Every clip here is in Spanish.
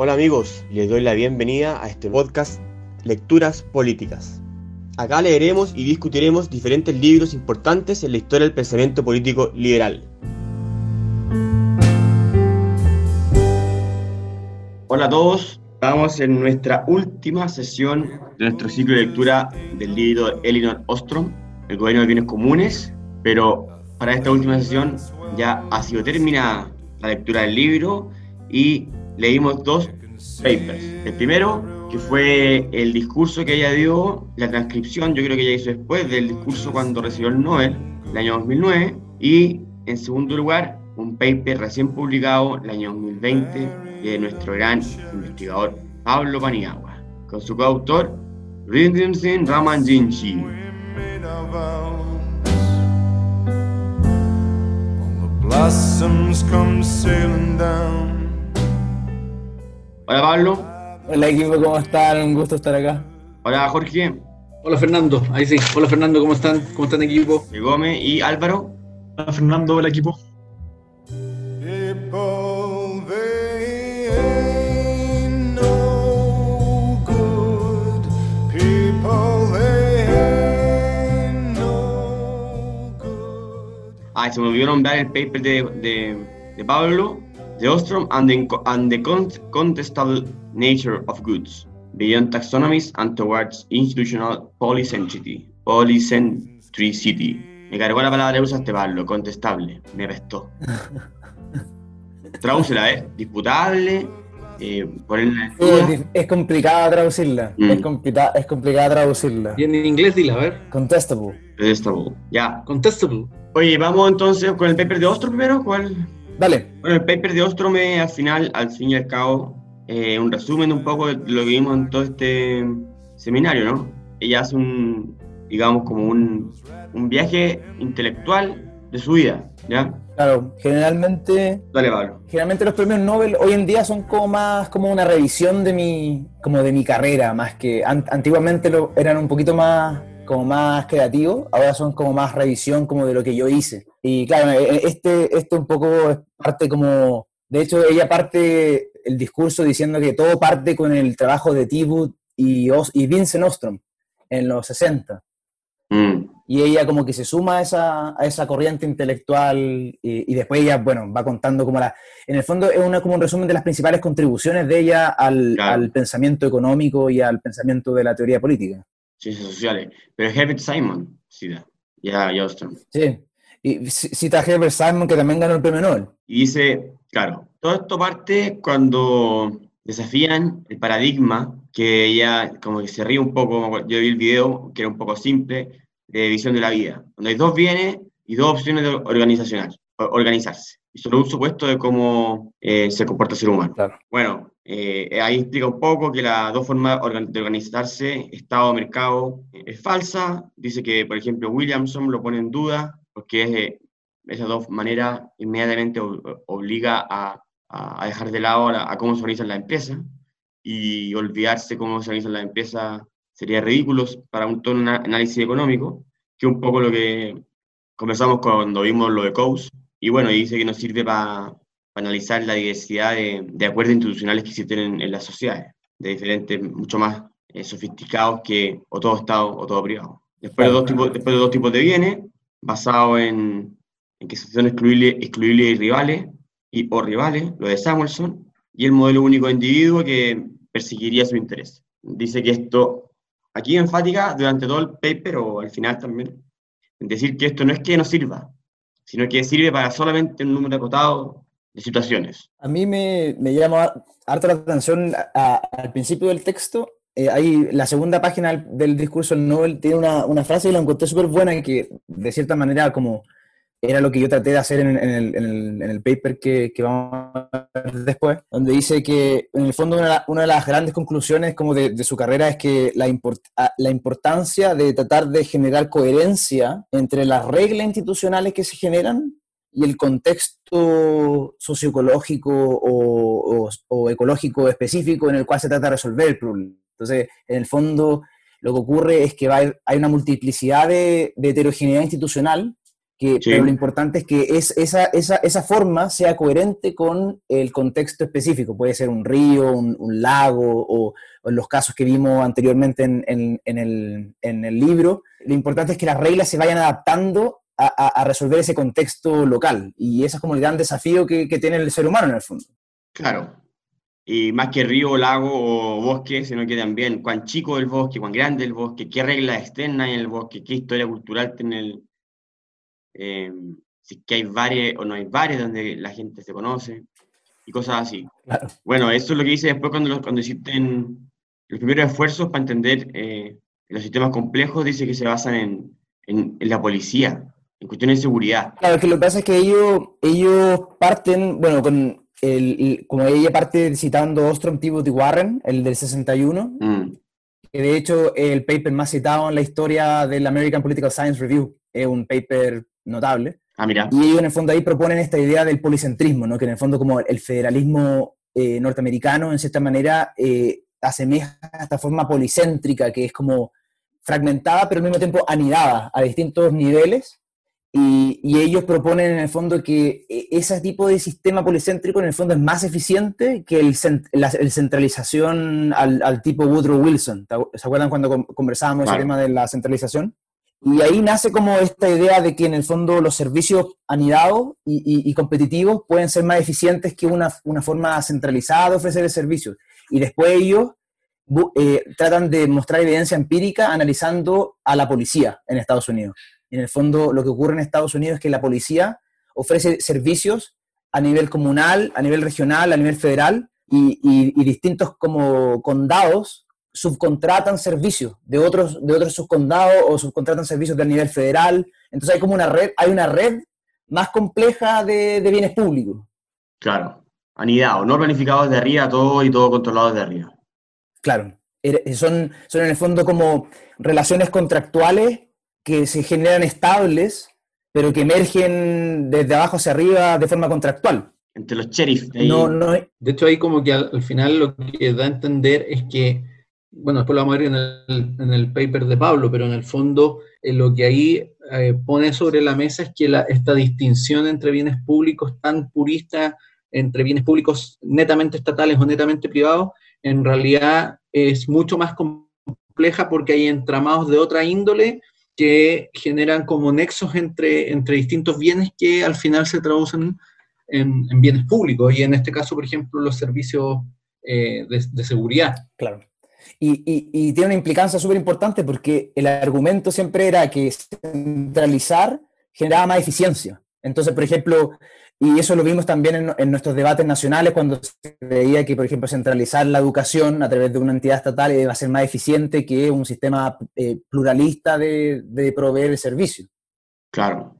Hola amigos, les doy la bienvenida a este podcast Lecturas Políticas. Acá leeremos y discutiremos diferentes libros importantes en la historia del pensamiento político liberal. Hola a todos, estamos en nuestra última sesión de nuestro ciclo de lectura del libro de Elinor Ostrom, El Gobierno de Bienes Comunes, pero para esta última sesión ya ha sido terminada la lectura del libro y leímos dos papers. El primero, que fue el discurso que ella dio, la transcripción, yo creo que ella hizo después del discurso cuando recibió el Nobel, el año 2009, y en segundo lugar, un paper recién publicado el año 2020 de nuestro gran investigador Pablo Paniagua, con su coautor Rinzin Ramanjinchi. Hola Pablo. Hola equipo, ¿cómo están? Un gusto estar acá. Hola Jorge. Hola Fernando, ahí sí. Hola Fernando, ¿cómo están? ¿Cómo están equipo? Gómez y Álvaro. Hola Fernando, hola equipo. Ah, se me olvidó nombrar el paper de, de, de Pablo, de Ostrom, and the, and the Contestable Nature of Goods, Beyond Taxonomies and Towards Institutional Polycentricity. Polycentricity. Me cargó la palabra que usaste, Pablo, contestable. Me restó. Tradúcela, ¿eh? Disputable. Eh, ponerla en Es, es complicada traducirla. Mm. Es, complicada, es complicada traducirla. Y en inglés dila, a ver. Contestable. Contestable. Ya. Contestable. Oye, vamos entonces con el paper de Ostrom primero. ¿Cuál? Dale. Bueno, el paper de Ostrom es al final, al fin y al cabo, eh, un resumen un poco de lo que vimos en todo este seminario, ¿no? Ella hace un, digamos, como un, un viaje intelectual de su vida, ¿ya? Claro, generalmente, Dale, Pablo. generalmente los premios Nobel hoy en día son como más como una revisión de mi, como de mi carrera, más que an- antiguamente lo, eran un poquito más como más creativos, ahora son como más revisión como de lo que yo hice. Y claro, e- este, este un poco es parte como, de hecho ella parte el discurso diciendo que todo parte con el trabajo de Tibbut y, Os- y Vincent Ostrom en los 60. Mm, Y ella como que se suma a esa, a esa corriente intelectual y, y después ella, bueno, va contando como la... En el fondo es una, como un resumen de las principales contribuciones de ella al, Claro. al pensamiento económico y al pensamiento de la teoría política. ciencias sociales. Pero Herbert Simon, sí, da. Ya, ya Ostrom. Sí. Y cita a Herbert Simon que también ganó el premio Nobel. Y dice, claro, todo esto parte cuando desafían el paradigma, que ella como que se ríe un poco, yo vi el video, que era un poco simple, de visión de la vida, donde hay dos bienes y dos opciones de organizacional, organizarse. Y solo un supuesto de cómo eh, se comporta el ser humano. Claro. Bueno, eh, ahí explica un poco que las dos formas de organizarse, Estado mercado, eh, es falsa. Dice que, por ejemplo, Williamson lo pone en duda, porque es, eh, esas dos maneras inmediatamente obliga a, a- dejar de lado a, la- a cómo se organizan las empresas y olvidarse cómo se organizan las empresas sería ridículo para un todo un análisis económico, que es un poco lo que conversamos cuando vimos lo de Coase, y bueno, dice que nos sirve para analizar la diversidad de, de acuerdos institucionales que existen en, en las sociedades, de diferentes, mucho más eh, sofisticados que o todo Estado o todo privado. Después de dos tipos, después de dos tipos de bienes, basados en, en que son excluibles, y rivales, y, o rivales, lo de Samuelson, y el modelo único de individuo que perseguiría su interés. Dice que esto, aquí enfática durante todo el paper o al final también, en decir que esto no es que no sirva, sino que sirve para solamente un número acotado de situaciones. A mí me, me llama harto la atención a- a- al principio del texto. Eh, ahí la segunda página del, del discurso del Nobel tiene una, una frase y la encontré súper buena que de cierta manera como era lo que yo traté de hacer en, en el, en el- en el paper que, que vamos a ver después, donde dice que en el fondo una, una de las grandes conclusiones como de, de su carrera es que la, import- la importancia de tratar de generar coherencia entre las reglas institucionales que se generan y el contexto socioecológico o, o- o ecológico específico en el cual se trata de resolver el problema. Entonces, en el fondo, lo que ocurre es que va a hay una multiplicidad de, de heterogeneidad institucional que, pero lo importante es que es, esa, esa, esa, forma sea coherente con el contexto específico. Puede ser un río, un, lago o, en los casos que vimos anteriormente en, en, en, el, en, el, libro. Lo importante es que las reglas se vayan adaptando a, a, resolver ese contexto local. Y ese es como el gran desafío que, que tiene el ser humano en el fondo. Claro, y más que río, lago o bosque, sino que también cuán chico el bosque, cuán grande el bosque, qué reglas externas hay en el bosque, qué historia cultural tiene el, eh, si que hay bares o no hay bares donde la gente se conoce y cosas así. Bueno, eso es lo que hice después cuando, cuando hiciste los primeros esfuerzos para entender eh, los sistemas complejos, dice que se basan en, en, la policía, en cuestiones de seguridad. Claro, que lo que pasa es que ellos, ellos parten, bueno, con el, como ella parte citando Ostrom, Tibot y Warren, el del 61, mm. que de hecho el paper más citado en la historia del American Political Science Review, es un paper notable. Ah, mira. Y ellos en el fondo ahí proponen esta idea del policentrismo, ¿no? que en el fondo como el federalismo eh, norteamericano en cierta manera eh, asemeja a esta forma policéntrica que es como fragmentada pero al mismo tiempo anidada a distintos niveles y, y, ellos proponen en el fondo que e, ese tipo de sistema policéntrico en el fondo es más eficiente que el, la centralización al, al, tipo Woodrow Wilson. ¿Se acuerdan cuando conversábamos el tema de la centralización? Y ahí nace como esta idea de que en el fondo los servicios anidados y, y, competitivos pueden ser más eficientes que una, una, forma centralizada de ofrecer el servicio. Y después ellos eh, tratan de mostrar evidencia empírica analizando a la policía en Estados Unidos. En el fondo lo que ocurre en Estados Unidos es que la policía ofrece servicios a nivel comunal, a nivel regional, a nivel federal y, y distintos como condados subcontratan servicios de otros, de otros subcondados o subcontratan servicios del nivel federal. Entonces hay como una red, hay una red más compleja de, bienes públicos. Claro, anidado, no planificados de arriba todo y todo controlado de arriba. Claro, son, son en el fondo como relaciones contractuales que se generan estables, pero que emergen desde abajo hacia arriba de forma contractual. Entre los sheriffs. De, de hecho, ahí como que al final lo que da a entender es que bueno, después lo vamos a ver en el, en el paper de Pablo, pero en el fondo eh, lo que ahí eh, pone sobre la mesa es que la, esta distinción entre bienes públicos tan purista, entre bienes públicos netamente estatales o netamente privados, en realidad es mucho más compleja porque hay entramados de otra índole que generan como nexos entre, entre distintos bienes que al final se traducen en, en bienes públicos y en este caso, por ejemplo, los servicios eh, de, de seguridad. Claro. Y, tiene una implicancia súper importante porque el argumento siempre era que centralizar generaba más eficiencia. Entonces, por ejemplo, y eso lo vimos también en, nuestros debates nacionales cuando se veía que, por ejemplo, centralizar la educación a través de una entidad estatal iba a ser más eficiente que un sistema eh, pluralista de, de proveer el servicio. Claro,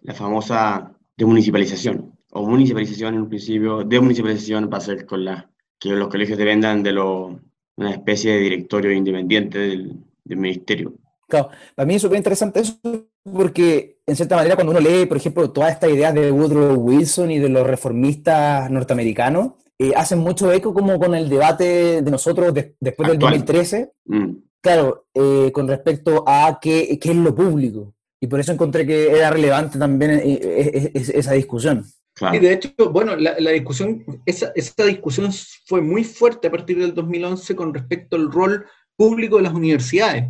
la famosa demunicipalización, o municipalización en un principio, demunicipalización para hacer con la, que los colegios dependan de los una especie de directorio independiente del, ministerio. Claro, para mí es súper interesante eso porque, en cierta manera, cuando uno lee, por ejemplo, todas estas ideas de Woodrow Wilson y de los reformistas norteamericanos, eh, hacen mucho eco como con el debate de nosotros después del 2013, mm. claro, eh, con respecto a qué, qué, es lo público. Y por eso encontré que era relevante también eh, esa discusión. Y de hecho, bueno, la, discusión, esa, esa, discusión fue muy fuerte a partir del 2011 con respecto al rol público de las universidades.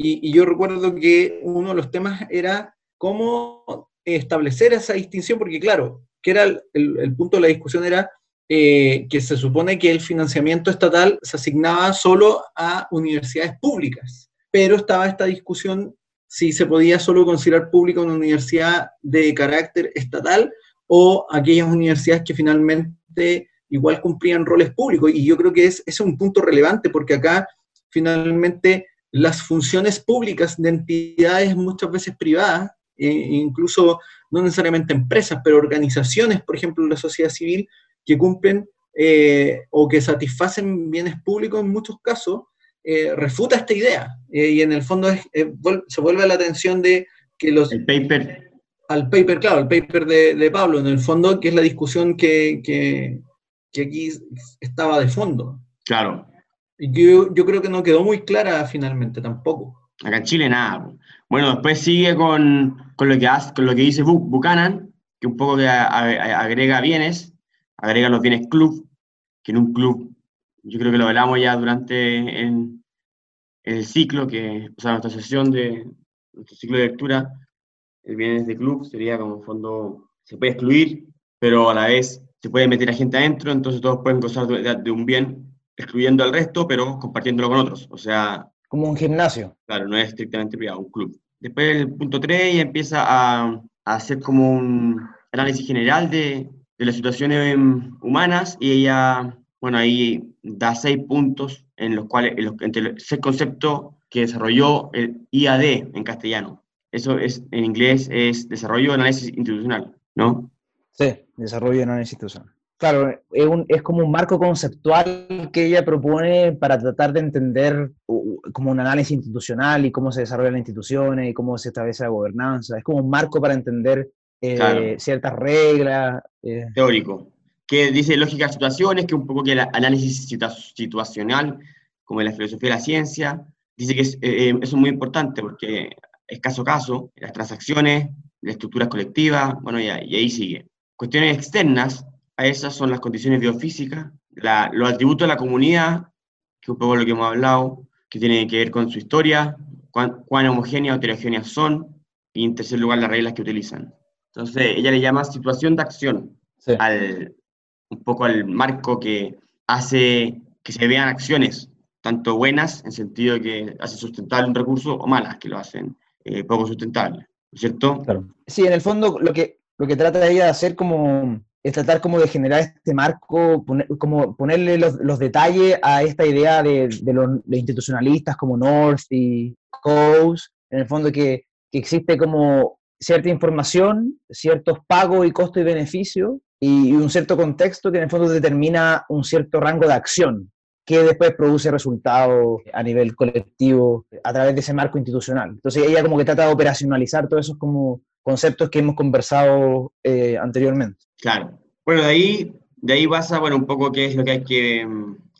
Y, yo recuerdo que uno de los temas era cómo establecer esa distinción, porque claro, que era el, punto de la discusión era eh, que se supone que el financiamiento estatal se asignaba solo a universidades públicas, pero estaba esta discusión si se podía solo considerar pública una universidad de carácter estatal o aquellas universidades que finalmente igual cumplían roles públicos. Y yo creo que es, es un punto relevante porque acá finalmente las funciones públicas de entidades muchas veces privadas, e incluso no necesariamente empresas, pero organizaciones, por ejemplo, la sociedad civil, que cumplen eh, o que satisfacen bienes públicos en muchos casos, eh, refuta esta idea. y en el fondo se vuelve a la atención de que los... El paper al paper, claro, al paper de, Pablo, en el fondo, que es la discusión que, que, aquí estaba de fondo. Claro. Yo, yo creo que no quedó muy clara finalmente tampoco. Acá en Chile nada. Bueno, después sigue con, con lo, que hace, con lo que dice Buchanan, que un poco que agrega bienes, agrega los bienes club, que en un club, yo creo que lo hablamos ya durante en, el ciclo, que o sea, nuestra sesión de nuestro ciclo de lectura, el bienes de club sería como un fondo, se puede excluir, pero a la vez se puede meter a gente adentro, entonces todos pueden gozar de, de un bien, excluyendo al resto, pero compartiéndolo con otros. O sea, como un gimnasio. Claro, no es estrictamente privado, un club. Después el punto 3 ya empieza a, a, hacer como un análisis general de, de las situaciones humanas y ella, bueno, ahí da seis puntos en los cuales, en los, entre los seis conceptos que desarrolló el IAD en castellano. Eso es, en inglés es desarrollo de análisis institucional, ¿no? Sí, desarrollo de análisis institucional. Claro, es, un, es, como un marco conceptual que ella propone para tratar de entender como un análisis institucional y cómo se desarrollan las instituciones y cómo se establece la gobernanza. Es como un marco para entender eh, ciertas reglas. Eh. Teórico. Que dice lógica de situaciones, que un poco que el análisis situacional, como en la filosofía de la ciencia, dice que es, eh, eso es muy importante porque es caso a caso, las transacciones, las estructuras colectivas, bueno, y, y ahí sigue. Cuestiones externas, a esas son las condiciones biofísicas, la, los atributos de la comunidad, que es un poco lo que hemos hablado, que tiene que ver con su historia, cuán, cuán homogéneas o heterogéneas son, y en tercer lugar las reglas que utilizan. Entonces, ella le llama situación de acción, sí. al, un poco al marco que hace que se vean acciones, tanto buenas, en sentido de que hace sustentable un recurso, o malas, que lo hacen eh, poco sustentable, ¿cierto? Claro. Sí, en el fondo lo que, lo que trata ella de hacer como es tratar como de generar este marco, como ponerle los, detalles a esta idea de, los institucionalistas como North y Coase, en el fondo que, que, existe como cierta información, ciertos pagos y costo y beneficio, y, y, un cierto contexto que en el fondo determina un cierto rango de acción, que después produce resultados a nivel colectivo a través de ese marco institucional. Entonces ella como que trata de operacionalizar todos esos como conceptos que hemos conversado eh, anteriormente. Claro. Bueno, de ahí, de ahí pasa, bueno, un poco qué es lo que hay que,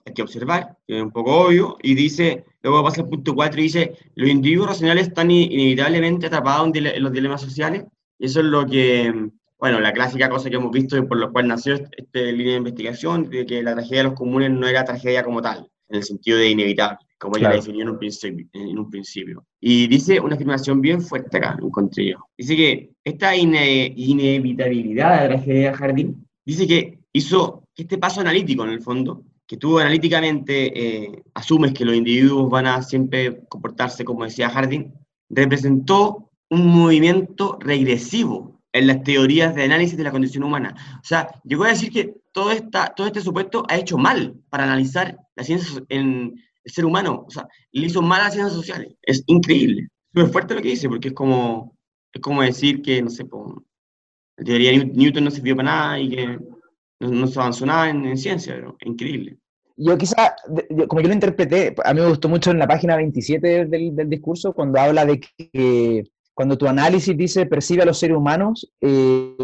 hay que observar, que es un poco obvio, y dice, luego pasa al punto 4 y dice, los individuos racionales están inevitablemente atrapados en los dilemas sociales, y eso es lo que, bueno, la clásica cosa que hemos visto y por lo cual nació esta este línea de investigación, de que la tragedia de los comunes no era tragedia como tal, en el sentido de inevitable como claro. ya la en un, principio, en un principio. Y dice una afirmación bien fuerte acá, encontré yo. Dice que esta ine inevitabilidad de la tragedia de Jardín, dice que hizo este paso analítico en el fondo, que tú analíticamente eh, asumes que los individuos van a siempre comportarse como decía Jardín, representó un movimiento regresivo en las teorías de análisis de la condición humana. O sea, llegó a decir que todo, esta, todo este supuesto ha hecho mal para analizar la ciencia en, el ser humano, o sea, le hizo mal a las ciencias sociales. Es increíble. Súper fuerte lo que dice, porque es como, es como decir que, no sé, por, la teoría de Newton no sirvió para nada y que no, no se avanzó nada en, en ciencia, pero es increíble. Yo quizá, como yo lo interpreté, a mí me gustó mucho en la página 27 del, del discurso, cuando habla de que cuando tu análisis dice percibe a los seres humanos eh,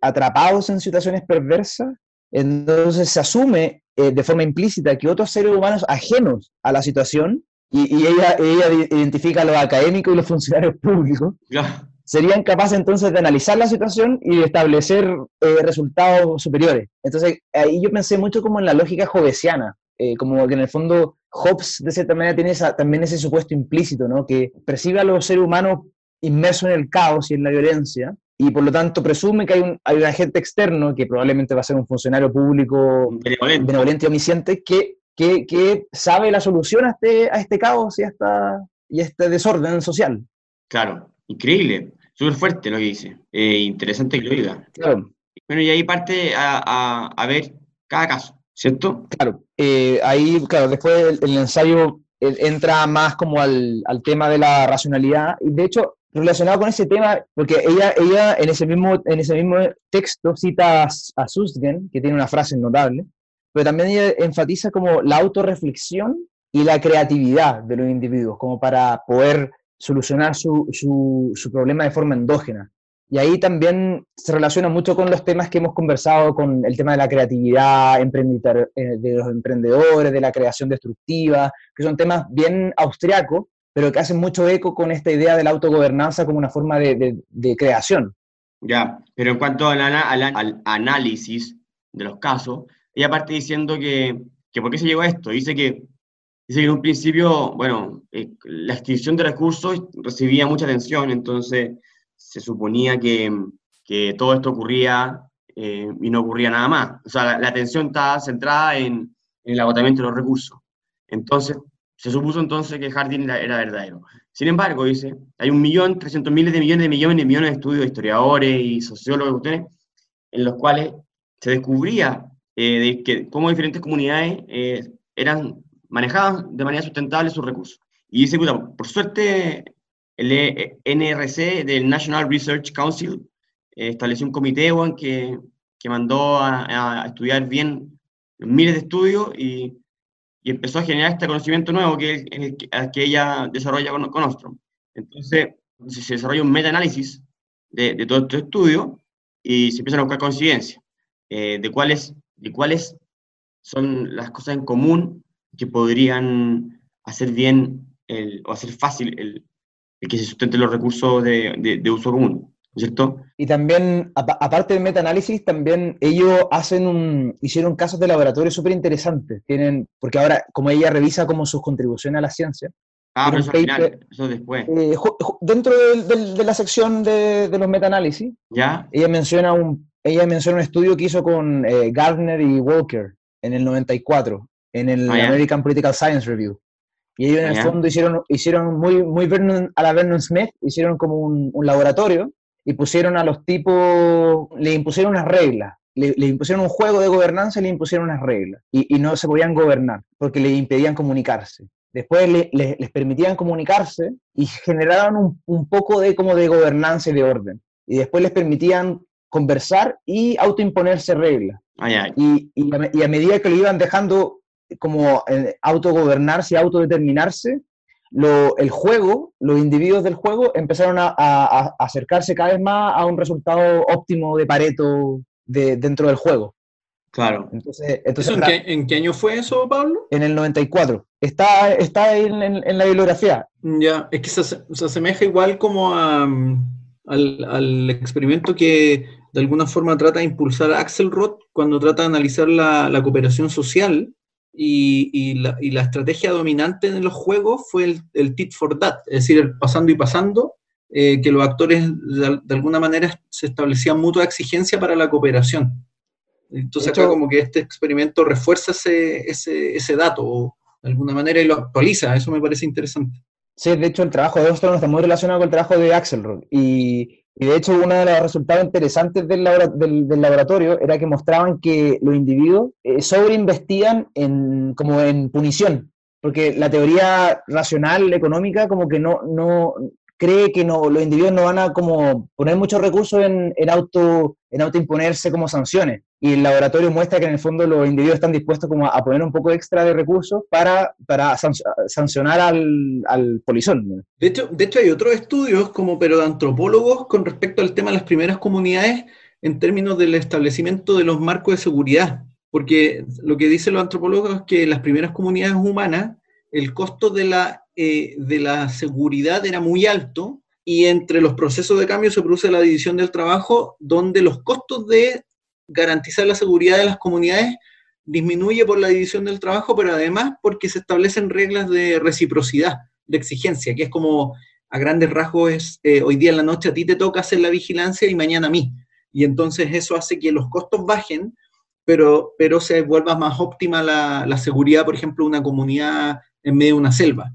atrapados en situaciones perversas, entonces se asume eh, de forma implícita que otros seres humanos ajenos a la situación, y, y ella, ella, identifica a los académicos y los funcionarios públicos, yeah. serían capaces entonces de analizar la situación y de establecer eh, resultados superiores. Entonces ahí yo pensé mucho como en la lógica jovesiana, eh, como que en el fondo Hobbes de cierta manera tiene esa, también ese supuesto implícito, ¿no? que percibe a los seres humanos inmersos en el caos y en la violencia, y por lo tanto presume que hay un, hay un agente externo, que probablemente va a ser un funcionario público benevolente, benevolente y omnisciente, que, que, que, sabe la solución a este, a este caos y a, esta, y a este desorden social. Claro, increíble, súper fuerte lo que dice, eh, interesante que lo diga. Claro. Bueno, y ahí parte a, a, a ver cada caso, ¿cierto? Claro, eh, ahí, claro, después el, el ensayo entra más como al, al, tema de la racionalidad, y de hecho relacionado con ese tema, porque ella, ella en, ese mismo, en ese mismo texto cita a, a que tiene una frase notable, pero también ella enfatiza como la autorreflexión y la creatividad de los individuos, como para poder solucionar su, su, su problema de forma endógena. Y ahí también se relaciona mucho con los temas que hemos conversado, con el tema de la creatividad, eh, de los emprendedores, de la creación destructiva, que son temas bien austriacos, pero que hacen mucho eco con esta idea de la autogobernanza como una forma de, creación. Ya, pero en cuanto al, análisis de los casos, ella parte diciendo que, que ¿por qué se llegó a esto? Dice que, dice en un principio, bueno, eh, la extinción de recursos recibía mucha atención, entonces se suponía que, que todo esto ocurría eh, y no ocurría nada más. O sea, la, atención estaba centrada en, en, el agotamiento de los recursos. Entonces, se supuso entonces que Harding era, verdadero. Sin embargo, dice, hay un millón, trescientos miles de millones de millones de millones de estudios de historiadores y sociólogos en los cuales se descubría eh, de que cómo diferentes comunidades eh, eran manejadas de manera sustentable sus recursos. Y dice, por suerte, el NRC del National Research Council eh, estableció un comité que, que mandó a, estudiar bien miles de estudios y, y, empezó a generar este conocimiento nuevo que, que, que ella desarrolla con, con Ostrom. Entonces, se desarrolla un meta-análisis de, de todo este estudio y se empiezan a buscar coincidencias eh, de, cuáles, de cuáles son las cosas en común que podrían hacer bien el, o hacer fácil el, el que se sustenten los recursos de, de, de uso común. ¿Cierto? Y también, aparte del metaanálisis, también ellos hacen un, hicieron casos de laboratorio súper interesantes, tienen, porque ahora, como ella revisa como sus contribuciones a la ciencia. Ah, pero eso al final, eso después. Eh, dentro de, la sección de, los metaanálisis, ¿Ya? ella menciona un, ella menciona un estudio que hizo con eh, Gardner y Walker en el 94, en el ah, American Political Science Review. Y ellos en el ah, fondo hicieron, hicieron muy, muy a la Vernon Smith, hicieron como un, un laboratorio y pusieron a los tipos, le impusieron unas reglas, le, impusieron un juego de gobernanza y le impusieron unas reglas, y, no se podían gobernar porque le impedían comunicarse. Después les permitían comunicarse y generaron un, poco de, como de gobernanza y de orden. Y después les permitían conversar y autoimponerse reglas. Y, y, a, medida que lo iban dejando como eh, autogobernarse y autodeterminarse, el juego, los individuos del juego empezaron a, acercarse cada vez más a un resultado óptimo de Pareto de, dentro del juego. Claro. Entonces, entonces ¿En, qué, año fue eso, Pablo? En el 94. Está, está en, en, la bibliografía. Ya, es que se, asemeja igual como a, al, al, experimento que de alguna forma trata de impulsar Axelrod cuando trata de analizar la, la cooperación social y, la, estrategia dominante en los juegos fue el, el tit for tat, es decir, el pasando y pasando, eh, que los actores de, alguna manera se establecían mutua exigencia para la cooperación. Entonces acá como que este experimento refuerza ese, ese, ese dato de alguna manera y lo actualiza, eso me parece interesante. Sí, de hecho el trabajo de Ostrom está muy relacionado con el trabajo de Axelrod y y de hecho, uno de los resultados interesantes del, laboratorio era que mostraban que los individuos eh, sobreinvestían en, como en punición, porque la teoría racional económica como que no, no, cree que no, los individuos no van a como poner muchos recursos en, en, auto, en autoimponerse como sanciones. Y el laboratorio muestra que en el fondo los individuos están dispuestos como a poner un poco extra de recursos para, sancionar al, al, polizón. De hecho, de hecho, hay otros estudios como pero de antropólogos con respecto al tema de las primeras comunidades en términos del establecimiento de los marcos de seguridad. Porque lo que dicen los antropólogos es que las primeras comunidades humanas, el costo de la eh, de la seguridad era muy alto y entre los procesos de cambio se produce la división del trabajo donde los costos de garantizar la seguridad de las comunidades disminuye por la división del trabajo, pero además porque se establecen reglas de reciprocidad, de exigencia, que es como a grandes rasgos es eh, hoy día en la noche a ti te toca hacer la vigilancia y mañana a mí. Y entonces eso hace que los costos bajen, pero, pero se vuelva más óptima la, la seguridad, por ejemplo, una comunidad en medio de una selva.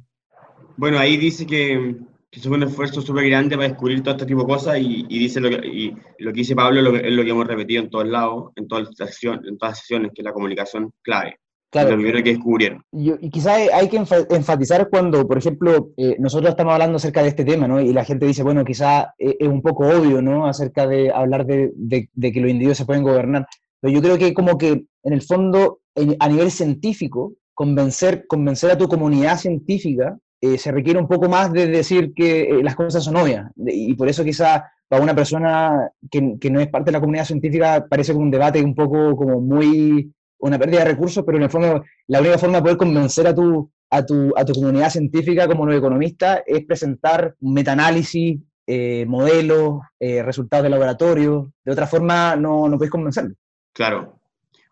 Bueno, ahí dice que, que es un esfuerzo súper grande para descubrir todo este tipo de cosas y, dice lo que, y lo que dice Pablo es lo, que hemos repetido en todos lados, en todas las, sesiones, en todas las sesiones, que es la comunicación clave. Claro. Lo primero que descubrieron. Y, quizás hay que enfatizar cuando, por ejemplo, eh, nosotros estamos hablando acerca de este tema, ¿no? Y la gente dice, bueno, quizás eh, es un poco obvio, ¿no? Acerca de hablar de, de, de, que los individuos se pueden gobernar. Pero yo creo que como que, en el fondo, a nivel científico, convencer, convencer a tu comunidad científica eh, se requiere un poco más de decir que eh, las cosas son obvias. Y por eso quizá para una persona que, no es parte de la comunidad científica parece como un debate un poco como muy una pérdida de recursos, pero en el fondo la única forma de poder convencer a tu, a tu, a tu comunidad científica como nuevo economista es presentar metaanálisis, eh, modelos, eh, resultados de laboratorio. De otra forma, no, no puedes convencerlo. Claro.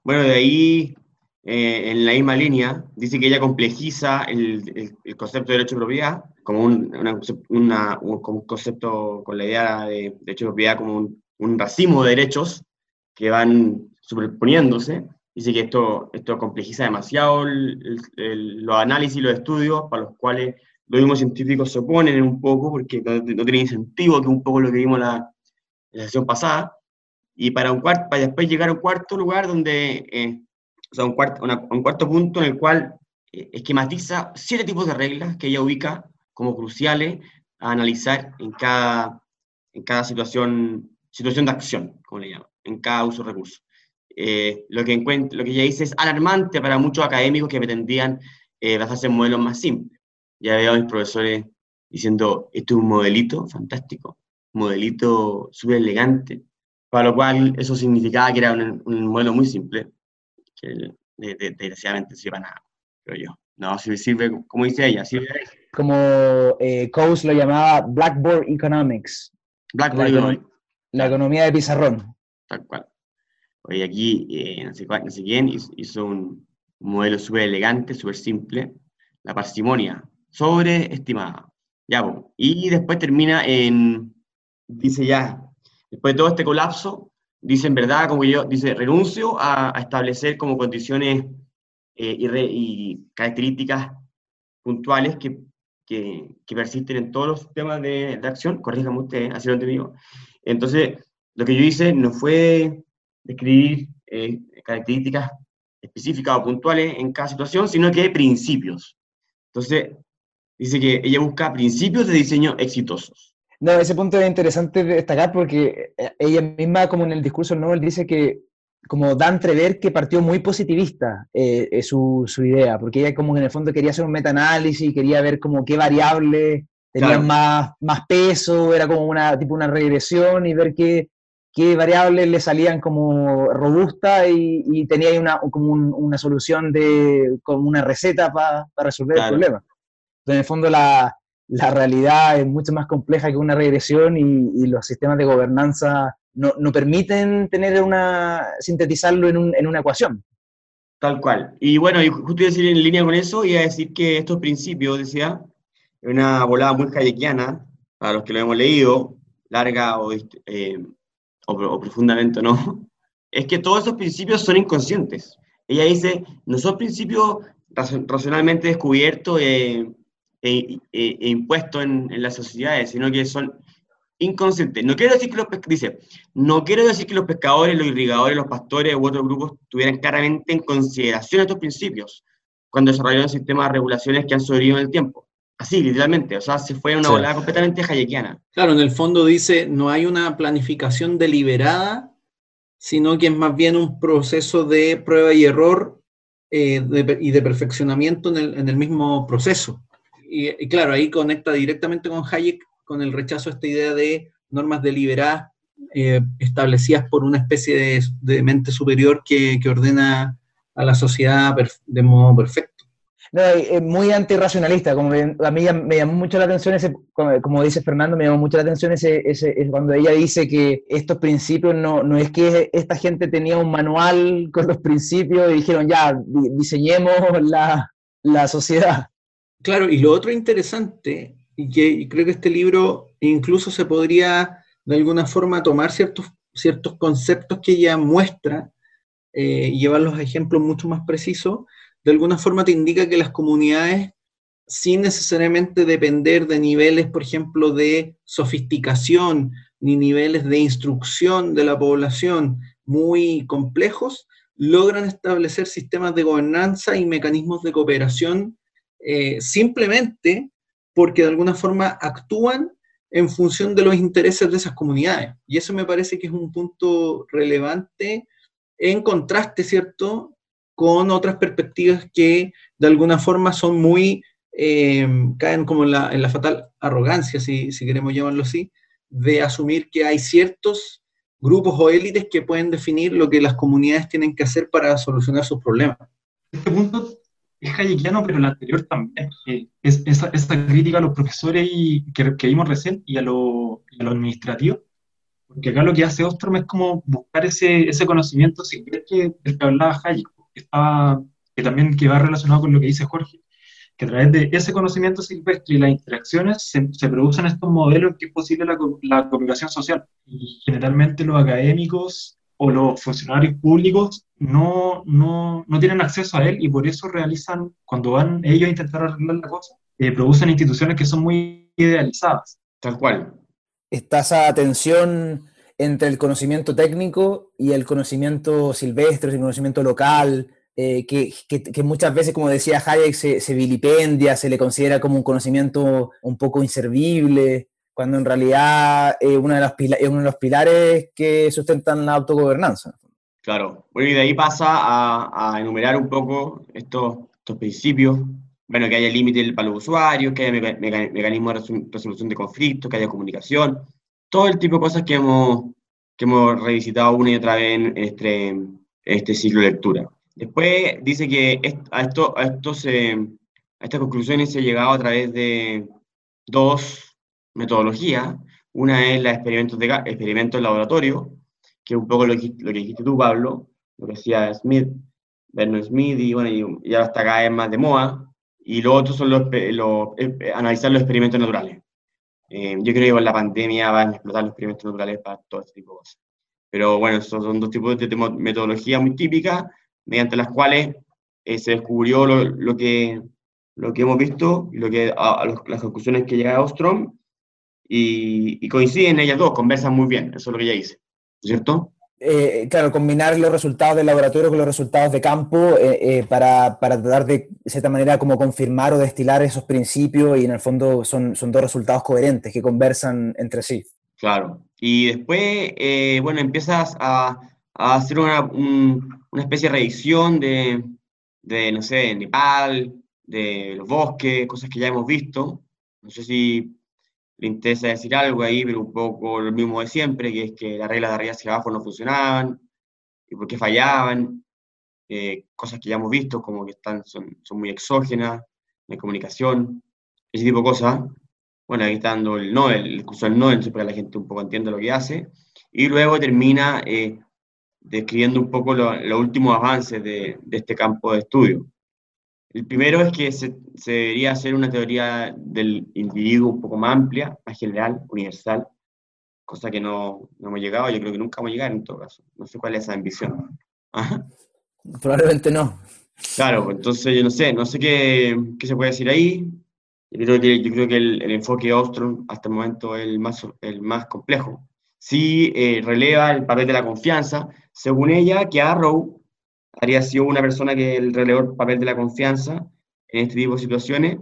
Bueno, de ahí, eh, en la misma línea, dice que ella complejiza el, el, concepto de derecho de propiedad como un, una, un, como un, concepto con la idea de derecho de propiedad como un, un racimo de derechos que van superponiéndose. Dice que esto, esto complejiza demasiado los análisis y los estudios para los cuales los mismos científicos se oponen un poco porque no, no tiene incentivo, que un poco lo que vimos la, la sesión pasada. Y para, un cuarto, para después llegar a un cuarto lugar donde, eh, o sea, un cuarto, un cuarto punto en el cual eh, esquematiza siete tipos de reglas que ella ubica como cruciales a analizar en cada, en cada situación, situación de acción, como le llaman, en cada uso de recursos. Eh, lo, que lo que ella dice es alarmante para muchos académicos que pretendían eh, basarse en modelos más simples. Ya veo a mis profesores diciendo, esto es un modelito fantástico, un modelito súper elegante, para lo cual eso significaba que era un, modelo muy simple, que desgraciadamente sirve para nada, creo yo. No, sirve, como dice ella, sirve... Como eh, Coase lo llamaba Blackboard Economics. Blackboard la, Economics. La economía de pizarrón. Tal cual. Oye, aquí eh, no, sé no, sé quién hizo un, modelo súper elegante, súper simple, la parsimonia, sobreestimada. Ya, y después termina en, dice ya, después de todo este colapso, dice en verdad, como yo, dice, renuncio a, establecer como condiciones eh, y, características puntuales que, que, que, persisten en todos los sistemas de, de acción, corríjame usted, así lo entendí. Entonces, lo que yo hice no fue describir eh, características específicas o puntuales en cada situación, sino que principios. Entonces, dice que ella busca principios de diseño exitosos. No, ese punto es interesante destacar porque eh, ella misma, como en el discurso Nobel, dice que como da entrever que partió muy positivista eh, su, su, idea, porque ella como en el fondo quería hacer un metaanálisis, quería ver como qué variables tenían más, más peso, era como una, tipo una regresión y ver qué, qué variables le salían como robustas y, tenía ahí una, como una solución de, como una receta para resolver el problema. Entonces, en el fondo la, la, realidad es mucho más compleja que una regresión y, los sistemas de gobernanza no, no, permiten tener una, sintetizarlo en, un, en, una ecuación. Tal cual. Y bueno, y justo decir en línea con eso, iba a decir que estos principios, decía, una volada muy hayekiana, para los que lo hemos leído, larga o eh, o, profundamente no, es que todos esos principios son inconscientes. Ella dice, no son principios racionalmente descubiertos e, e, e, impuestos en, en, las sociedades, sino que son inconscientes. No quiero decir que los dice, no quiero decir que los pescadores, los irrigadores, los pastores u otros grupos tuvieran claramente en consideración estos principios cuando desarrollaron sistemas de regulaciones que han sobrevivido en el tiempo. Así, literalmente, o sea, se fue una volada completamente hayekiana. Claro, en el fondo dice, no hay una planificación deliberada, sino que es más bien un proceso de prueba y error eh, y de perfeccionamiento en el, mismo proceso. Y, claro, ahí conecta directamente con Hayek, con el rechazo a esta idea de normas deliberadas eh, establecidas por una especie de, mente superior que, que, ordena a la sociedad de modo perfecto. No, es muy antirracionalista, como a mí me llamó mucho la atención ese, como dice Fernando, me llamó mucho la atención ese, ese, cuando ella dice que estos principios no, no es que esta gente tenía un manual con los principios y dijeron ya, diseñemos la, la sociedad. Claro, y lo otro interesante, y que creo que este libro incluso se podría de alguna forma tomar ciertos, ciertos conceptos que ella muestra eh, y llevarlos a ejemplos mucho más precisos, de alguna forma te indica que las comunidades, sin necesariamente depender de niveles, por ejemplo, de sofisticación ni niveles de instrucción de la población muy complejos, logran establecer sistemas de gobernanza y mecanismos de cooperación eh, simplemente porque de alguna forma actúan en función de los intereses de esas comunidades. Y eso me parece que es un punto relevante en contraste, ¿cierto?, con otras perspectivas que de alguna forma son muy, eh, caen como en la, en la fatal arrogancia, si, si, queremos llamarlo así, de asumir que hay ciertos grupos o élites que pueden definir lo que las comunidades tienen que hacer para solucionar sus problemas. Este punto es hayekiano, pero el anterior también. es esa, crítica a los profesores y, que, que vimos recién y a lo, a lo administrativo. Porque acá lo que hace Ostrom es como buscar ese, ese conocimiento silvestre del que hablaba Hayek, que, que también que va relacionado con lo que dice Jorge, que a través de ese conocimiento silvestre y las interacciones se, se producen estos modelos que es posible la, la cooperación social. Y generalmente los académicos o los funcionarios públicos no, no, no, tienen acceso a él y por eso realizan, cuando van ellos a intentar arreglar la cosa, eh, producen instituciones que son muy idealizadas. Tal cual. Está esa tensión entre el conocimiento técnico y el conocimiento silvestre, el conocimiento local, eh, que, que, muchas veces, como decía Hayek, se, se, vilipendia, se le considera como un conocimiento un poco inservible cuando en realidad es uno de los, es uno de los pilares que sustentan la autogobernanza. Claro, bueno, y de ahí pasa a, a enumerar un poco estos, estos principios, bueno, que haya límite para los usuarios, que haya mecanismos de resolución de conflictos, que haya comunicación, todo el tipo de cosas que hemos, que hemos revisitado una y otra vez en este, este ciclo de lectura. Después dice que a, esto, a, estos, a estas conclusiones se ha llegado a través de dos metodología. Una es la experimentos, de, experimentos en laboratorio, que un poco lo que, lo que dijiste tú, Pablo, lo que decía Smith, Bernard Smith, y bueno, y, ahora está cada vez más de moda. Y lo otro son los, los eh, analizar los experimentos naturales. Eh, yo creo que con la pandemia van a explotar los experimentos naturales para todo este tipo de cosas. Pero bueno, esos son dos tipos de metodologías muy típicas, mediante las cuales eh, se descubrió lo, lo, que, lo que hemos visto y lo que, a, las conclusiones que llega a Ostrom y, coinciden ellas dos, conversan muy bien, eso es lo que ella dice, ¿cierto? Eh, claro, combinar los resultados del laboratorio con los resultados de campo eh, eh, para, para, tratar de, de cierta manera, como confirmar o destilar esos principios y en el fondo son, son dos resultados coherentes que conversan entre sí. Claro, y después, bueno, empiezas a, a hacer una, una, especie de revisión de, de, no sé, de Nepal, de los bosques, cosas que ya hemos visto. No sé si le interesa decir algo ahí, pero un poco lo mismo de siempre, que es que las reglas de arriba hacia abajo no funcionaban, y por qué fallaban, eh, cosas que ya hemos visto, como que están, son, muy exógenas, de comunicación, ese tipo de cosas. Bueno, ahí está dando el no, el curso del para que la gente un poco entienda lo que hace, y luego termina eh, describiendo un poco los últimos avances de este campo de estudio. El primero es que se, debería hacer una teoría del individuo un poco más amplia, más general, universal, cosa que no, no hemos llegado, yo creo que nunca vamos a llegar en todo caso. No sé cuál es esa ambición. Probablemente no. Claro, pues entonces yo no sé, no sé qué, qué se puede decir ahí. Yo creo que, yo creo que el, el enfoque Ostrom hasta el momento es el más, el más complejo. Sí eh, releva el papel de la confianza. Según ella, que Arrow habría sido una persona que el relevó papel de la confianza en este tipo de situaciones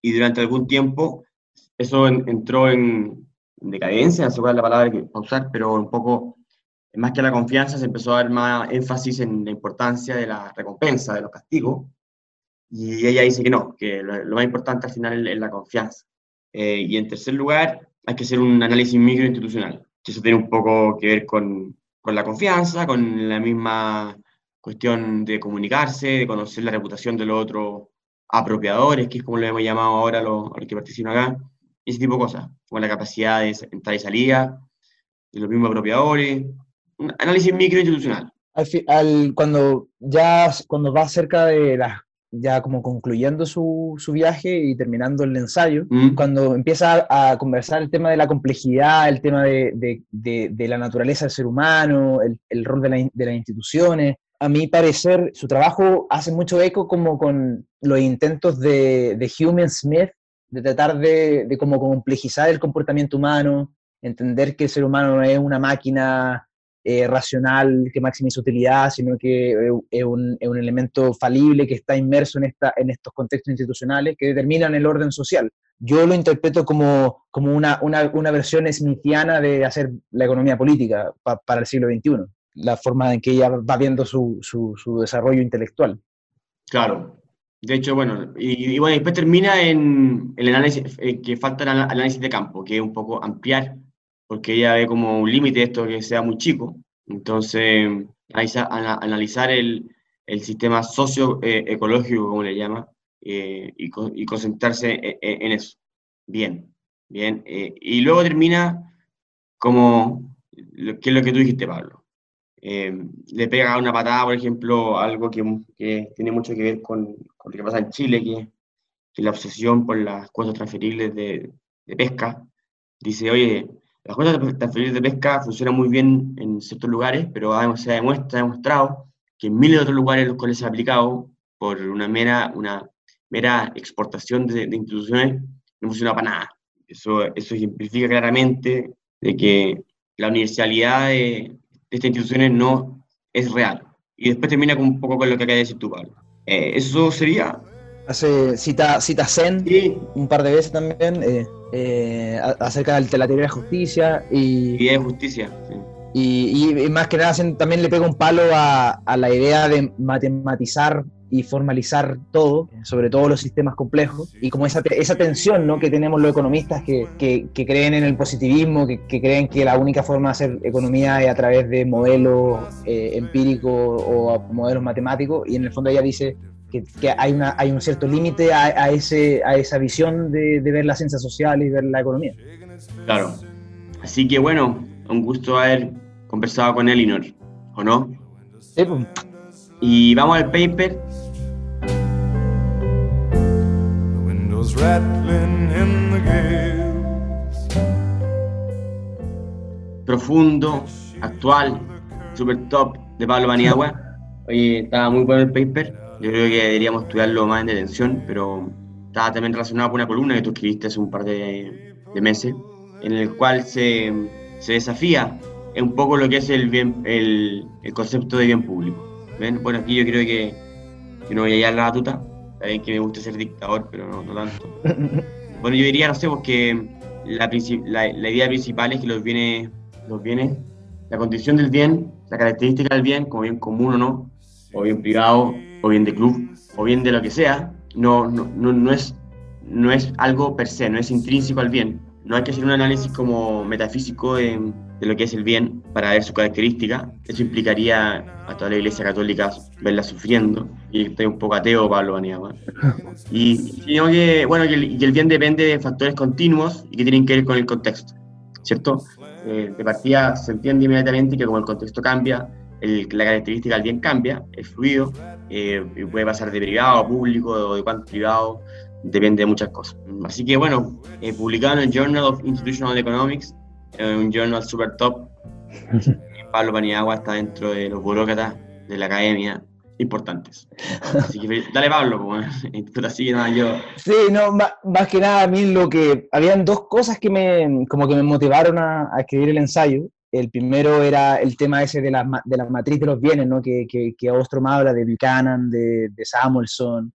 y durante algún tiempo eso entró en, decadencia, no sé cuál es la palabra que usar, pero un poco, más que la confianza, se empezó a dar más énfasis en la importancia de la recompensa, de los castigos, y ella dice que no, que lo, más importante al final es, la confianza. Eh, y en tercer lugar, hay que hacer un análisis microinstitucional, que eso tiene un poco que ver con, con la confianza, con la misma cuestión de comunicarse, de conocer la reputación de los otros apropiadores, que es como lo hemos llamado ahora a los, que participan acá, ese tipo de cosas, como la capacidad de entrada y salida, de los mismos apropiadores, un análisis microinstitucional. Al, al, cuando ya cuando va cerca de las ya como concluyendo su, su, viaje y terminando el ensayo, mm. cuando empieza a, conversar el tema de la complejidad, el tema de, de, de, la naturaleza del ser humano, el, el rol de, la, de, las instituciones, a mi parecer, su trabajo hace mucho eco como con los intentos de, de Hume Smith de tratar de, de como complejizar el comportamiento humano, entender que el ser humano no es una máquina eh, racional que maximiza utilidad, sino que es un, es un, elemento falible que está inmerso en, esta, en estos contextos institucionales que determinan el orden social. Yo lo interpreto como, como una, una, una versión smithiana de hacer la economía política para el siglo XXI la forma en que ella va viendo su, su, desarrollo intelectual. Claro. De hecho, bueno, y, bueno, después termina en el análisis, eh, que falta el análisis de campo, que es un poco ampliar, porque ella ve como un límite esto que sea muy chico. Entonces, analizar el, el sistema socioecológico, como le llama, y, y, concentrarse en, en, eso. Bien, bien. y luego termina como, ¿qué es lo que tú dijiste, Pablo? Le pega una patada, por ejemplo, algo que, tiene mucho que ver con, lo que pasa en Chile, que, que la obsesión por las cuotas transferibles de, de pesca. Dice, oye, las cuotas transferibles de pesca funcionan muy bien en ciertos lugares, pero se ha demostrado que en miles de otros lugares los cuales se ha aplicado por una mera, una mera exportación de, instituciones no funciona para nada. Eso, eso ejemplifica claramente de que la universalidad de, estas instituciones no es real. Y después termina con un poco con lo que acaba de decir tú, Pablo. Eh, eso sería Hace cita, cita Zen un par de veces también eh, eh, acerca de la teoría de justicia y, de justicia y, más que nada también le pega un palo a, la idea de matematizar y formalizar todo, sobre todo los sistemas complejos, y como esa, esa tensión ¿no? que tenemos los economistas que, que, creen en el positivismo, que, creen que la única forma de hacer economía es a través de modelos eh, empíricos o modelos matemáticos, y en el fondo ella dice, que, hay, una, hay un cierto límite a, ese, a esa visión de, ver la ciencia social y ver la economía. Claro. Así que bueno, un gusto haber conversado con Elinor, ¿o no? Sí, pues. Y vamos al paper. Profundo, actual, super top de Pablo Maniagua. Oye, estaba muy bueno el paper. Yo creo que deberíamos estudiarlo más en detención, pero estaba también relacionado con una columna que tú escribiste hace un par de, meses, en el cual se, se, desafía un poco lo que es el, bien, el, el concepto de bien público. ¿Ven? Bueno, aquí yo creo que, que no voy a hallar la batuta, también que me gusta ser dictador, pero no, no tanto. Bueno, yo diría, no sé, porque la, la, la idea principal es que los bienes, los bienes, la condición del bien, la característica del bien, como bien común o no, o bien privado, o bien de club, o bien de lo que sea, no, no, no, es, no es algo per se, no es intrínseco al bien. No hay que hacer un análisis como metafísico de, de lo que es el bien para ver su característica. Eso implicaría a toda la Iglesia Católica verla sufriendo. Y estoy un poco ateo, Pablo Baniagua. Y sino que, bueno, que el, el, bien depende de factores continuos y que tienen que ver con el contexto, ¿cierto? Eh, de partida se entiende inmediatamente que como el contexto cambia, la característica del bien cambia, es fluido, eh, puede pasar de privado a público o de cuánto privado, depende de muchas cosas. Así que bueno, eh, publicado en el Journal of Institutional Economics, eh, un journal super top, Pablo Paniagua está dentro de los burócratas de la academia importantes. Así que dale Pablo, pues, así que nada, yo... Sí, no, más, que nada a mí lo que... Habían dos cosas que me, como que me motivaron a, a escribir el ensayo. El primero era el tema ese de la, de la matriz de los bienes, ¿no? que, que, que Ostrom habla de Buchanan, de, de, Samuelson,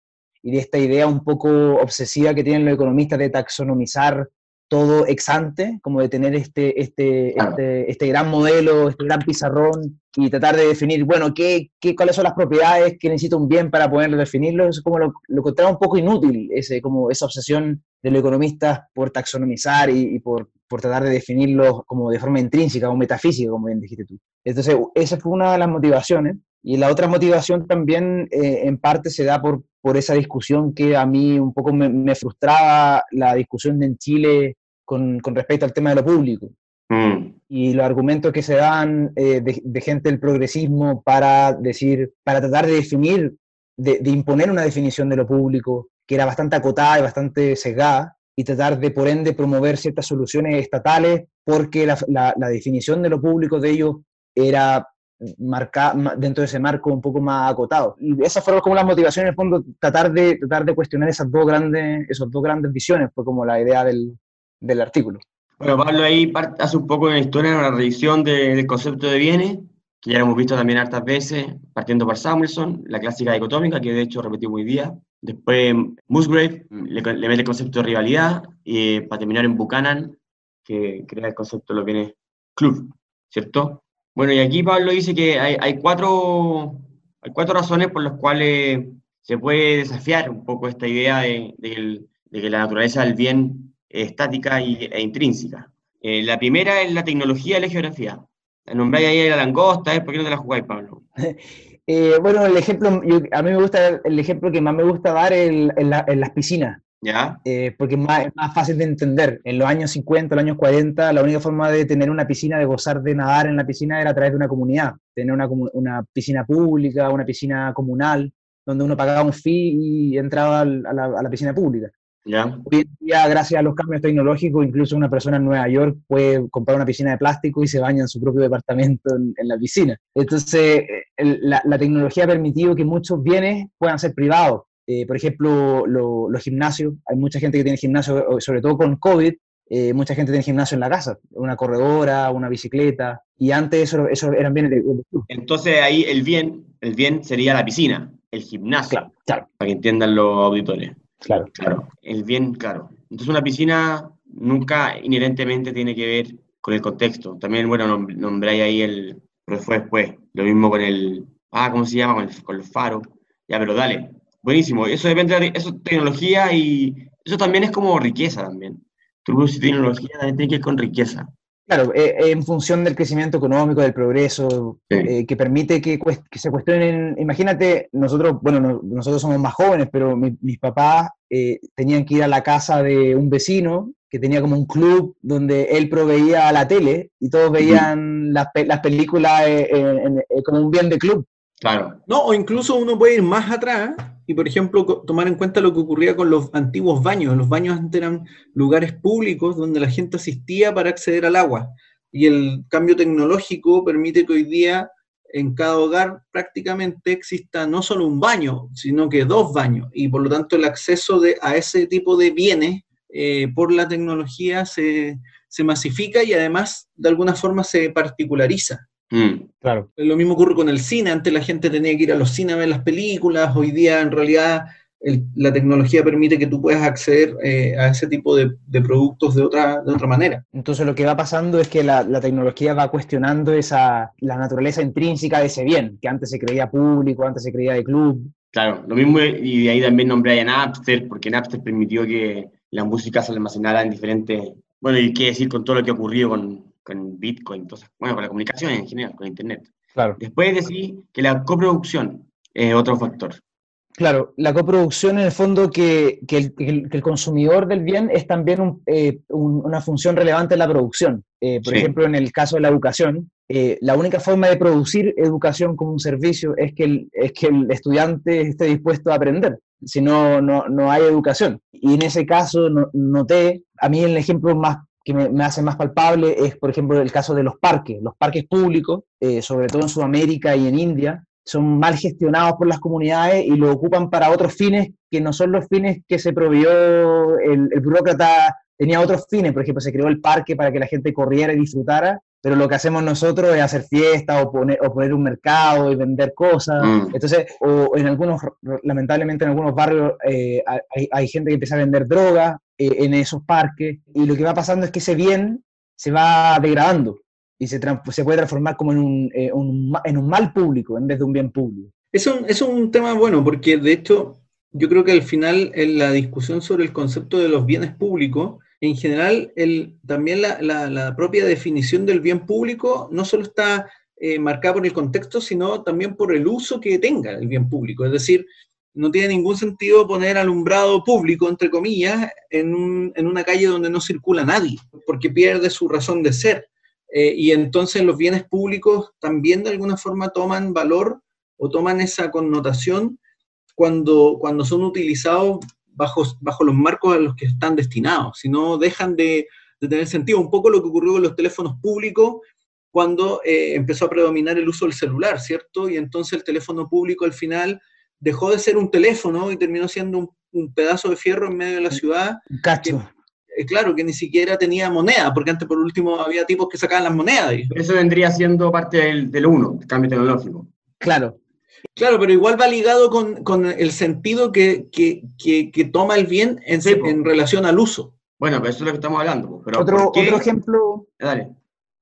y de esta idea un poco obsesiva que tienen los economistas de taxonomizar todo ex ante, como de tener este, este, este, este, gran modelo, este gran pizarrón, y tratar de definir, bueno, ¿qué, qué, cuáles son las propiedades que necesita un bien para poder definirlo. Eso como lo, lo encontraba un poco inútil, ese, como esa obsesión de los economistas por taxonomizar y, y por por tratar de definirlo como de forma intrínseca o metafísica, como bien dijiste tú. Entonces, esa fue una de las motivaciones. Y la otra motivación también eh, en parte se da por, por esa discusión que a mí un poco me, frustraba la discusión en Chile con, con, respecto al tema de lo público. Mm. Y los argumentos que se dan eh, de, gente del progresismo para decir, para tratar de definir, de, de imponer una definición de lo público que era bastante acotada y bastante sesgada, y tratar de, por ende, promover ciertas soluciones estatales, porque la, la, definición de lo público de ellos era marcar dentro de ese marco un poco más acotado. Y esas fueron como las motivaciones, en el fondo, tratar de, tratar de cuestionar esas dos grandes, esas dos grandes visiones, fue como la idea del, del artículo. Bueno, Pablo ahí hace un poco de la historia, una revisión del concepto de bienes, que ya lo hemos visto también hartas veces, partiendo por Samuelson, la clásica dicotómica, que de hecho repetí muy día, Después Musgrave le, mete el concepto de rivalidad y para terminar en Buchanan, que crea el concepto de lo que es club, ¿cierto? Bueno, y aquí Pablo dice que hay, cuatro, hay cuatro razones por las cuales se puede desafiar un poco esta idea de, de, que la naturaleza del bien es estática y, e intrínseca. Eh, la primera es la tecnología y la geografía. La nombráis ahí la langosta, ¿eh? ¿por qué no te la jugáis, Pablo? Eh, bueno, el ejemplo, a mí me gusta, el ejemplo que más me gusta dar es en, las piscinas. ¿Ya? Eh, porque es más, fácil de entender. En los años 50, los años 40, la única forma de tener una piscina, de gozar de nadar en la piscina, era a través de una comunidad. Tener una, una piscina pública, una piscina comunal, donde uno pagaba un fee y entraba a la, a la piscina pública. Hoy en día, gracias a los cambios tecnológicos, incluso una persona en Nueva York puede comprar una piscina de plástico y se baña en su propio departamento en, la piscina. Entonces, la, tecnología ha permitido que muchos bienes puedan ser privados. Eh, por ejemplo, los gimnasios. Hay mucha gente que tiene gimnasio, sobre todo con COVID, eh, mucha gente tiene gimnasio en la casa, una corredora, una bicicleta, y antes eso, eso eran bienes de, Entonces ahí el bien, el bien sería la piscina, el gimnasio, claro. para que entiendan los auditores. Claro. Claro, el bien claro. Entonces una piscina nunca inherentemente tiene que ver con el contexto. También, bueno, nombráis ahí el, pero fue después. Lo mismo con el, ah, ¿cómo se llama? Con, el, con los faros. Ya, pero dale. Buenísimo. Eso depende de, eso tecnología y eso también es como riqueza también. Tu tecnología también tiene que ir con riqueza. Claro, eh, en función del crecimiento económico, del progreso, eh, que permite que, se cuestionen, imagínate, nosotros, bueno, nosotros somos más jóvenes, pero mis papás eh, tenían que ir a la casa de un vecino que tenía como un club donde él proveía la tele y todos veían las, películas como un bien de club. Claro. No, o incluso uno puede ir más atrás y, por ejemplo, tomar en cuenta lo que ocurría con los antiguos baños. Los baños antes eran lugares públicos donde la gente asistía para acceder al agua. Y el cambio tecnológico permite que hoy día en cada hogar prácticamente exista no solo un baño, sino que dos baños. Y por lo tanto el acceso de, a ese tipo de bienes eh, por la tecnología se, se masifica y además de alguna forma se particulariza. Mm, claro. Lo mismo ocurre con el cine. Antes la gente tenía que ir a los cines a ver las películas. Hoy día, en realidad, la tecnología permite que tú puedas acceder eh, a ese tipo de, productos de otra, de otra manera. Entonces, lo que va pasando es que la, tecnología va cuestionando esa, la naturaleza intrínseca de ese bien, que antes se creía público, antes se creía de club. Claro, lo mismo, y de ahí también nombré a Napster, porque Napster permitió que la música se almacenara en diferentes. Bueno, y qué decir con todo lo que ha ocurrido con, con Bitcoin, entonces, bueno, con la comunicación en general, con Internet. Claro. Después decir que la coproducción es otro factor. Claro, la coproducción en el fondo que, que, el, consumidor del bien es también eh, una función relevante en la producción. Eh, por ejemplo, en el caso de la educación, eh, la única forma de producir educación como un servicio es que el, es que el estudiante esté dispuesto a aprender, si no, no, no hay educación. Y en ese caso noté, a mí el ejemplo más que me, hace más palpable es, por ejemplo, el caso de los parques. Los parques públicos, eh, sobre todo en Sudamérica y en India, son mal gestionados por las comunidades y lo ocupan para otros fines que no son los fines que se proveyó el, el burócrata. Tenía otros fines, por ejemplo, se creó el parque para que la gente corriera y disfrutara, pero lo que hacemos nosotros es hacer fiestas o poner, o poner un mercado y vender cosas. Mm. Entonces, o en algunos, lamentablemente en algunos barrios eh, hay, hay, gente que empieza a vender drogas en esos parques y lo que va pasando es que ese bien se va degradando y se, se puede transformar como en un, eh, en un mal público en vez de un bien público. Es un, es un tema bueno porque de hecho yo creo que al final en la discusión sobre el concepto de los bienes públicos, en general, el, también la, la, propia definición del bien público no solo está eh, marcada por el contexto, sino también por el uso que tenga el bien público. Es decir, no tiene ningún sentido poner alumbrado público, entre comillas, en, en una calle donde no circula nadie, porque pierde su razón de ser. Eh, y entonces los bienes públicos también de alguna forma toman valor o toman esa connotación cuando, cuando son utilizados bajo, bajo los marcos a los que están destinados, si no dejan de, tener sentido. Un poco lo que ocurrió con los teléfonos públicos cuando eh, empezó a predominar el uso del celular, ¿cierto? Y entonces el teléfono público al final dejó de ser un teléfono y terminó siendo un, pedazo de fierro en medio de la ciudad. Un cacho. Eh, claro, que ni siquiera tenía moneda, porque antes por último había tipos que sacaban las monedas. Eso vendría siendo parte del, del uno, el cambio tecnológico. Claro, Claro, pero igual va ligado con, el sentido que, toma el bien en, relación al uso. Bueno, pero eso es lo que estamos hablando. Pero otro, otro ejemplo. Dale.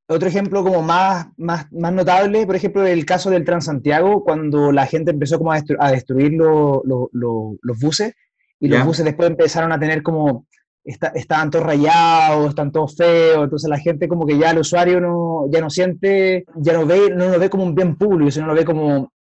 Otro ejemplo como más, más, más notable, por ejemplo, el caso del Transantiago, cuando la gente empezó como a, destruir los buses, y los buses después empezaron a tener como, estaban todos rayados, están todos feos, entonces la gente como que ya el usuario no, ya no siente, ya no ve, no lo ve como un bien público, sino lo ve como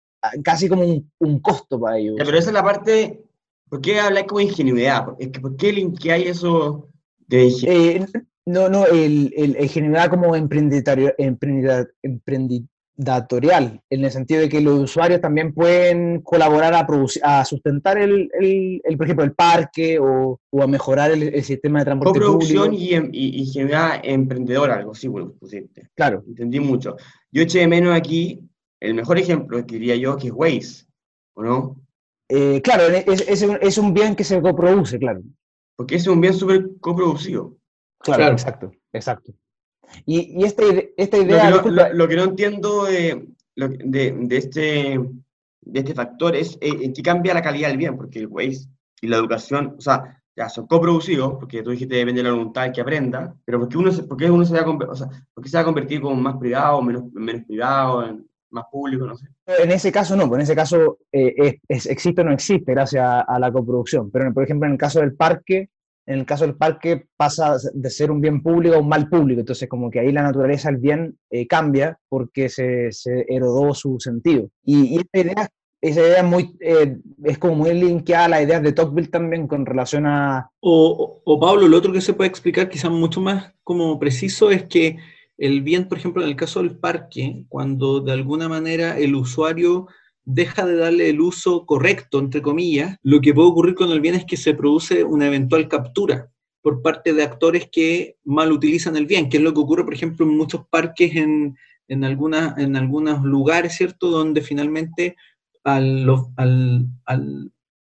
casi como un, un costo para ellos. Ya, pero esa es la parte, ¿por qué habláis como ingenuidad? ¿Por qué linkeáis eso de ingenuidad? Eh, no, no, el, el, ingenuidad como emprenditorio, emprendida- emprendidatorial, en el sentido de que los usuarios también pueden colaborar a, producir, a sustentar el, el, el, por ejemplo, el parque o, o a mejorar el, sistema de transporte Coproducción público. y, em- y ingenuidad emprendedora, algo así, bueno, pusiste. Claro, Entendí mucho. Yo eché de menos aquí el mejor ejemplo que diría yo que es Waze, ¿o no? eh, claro, es, es, un, es un bien que se coproduce, claro. Porque es un bien súper coproducido. Claro, Claro. exacto, exacto. Y, y esta, ide- esta Lo idea, que no, disculpa, lo- lo que no entiendo de, lo de, de este, de este factor es eh, en qué cambia la calidad del bien, porque el Waze y la educación, o sea, ya son coproducidos, porque tú dijiste depende de la voluntad que aprenda, pero porque uno se, porque uno se va a, o sea, porque se va a convertir como más privado, menos, menos privado, en más público, no sé. en ese caso no, pues en ese caso eh, es- es- existe o no existe gracias a, a la coproducción. Pero, por ejemplo, en el caso del parque, en el caso del parque pasa de ser un bien público a un mal público. Entonces, como que ahí la naturaleza del bien eh, cambia porque se, se erodó su sentido. Y, y idea, esa idea es, muy, eh, es como muy linkeada a las ideas de Tocqueville también con relación a... O, o, Pablo, lo otro que se puede explicar quizás mucho más como preciso es que el bien, por ejemplo, en el caso del parque, cuando de alguna manera el usuario deja de darle el uso correcto, entre comillas, lo que puede ocurrir con el bien es que se produce una eventual captura por parte de actores que mal utilizan el bien, que es lo que ocurre, por ejemplo, en muchos parques en, en, en algunos lugares, ¿cierto?, donde finalmente al, al, al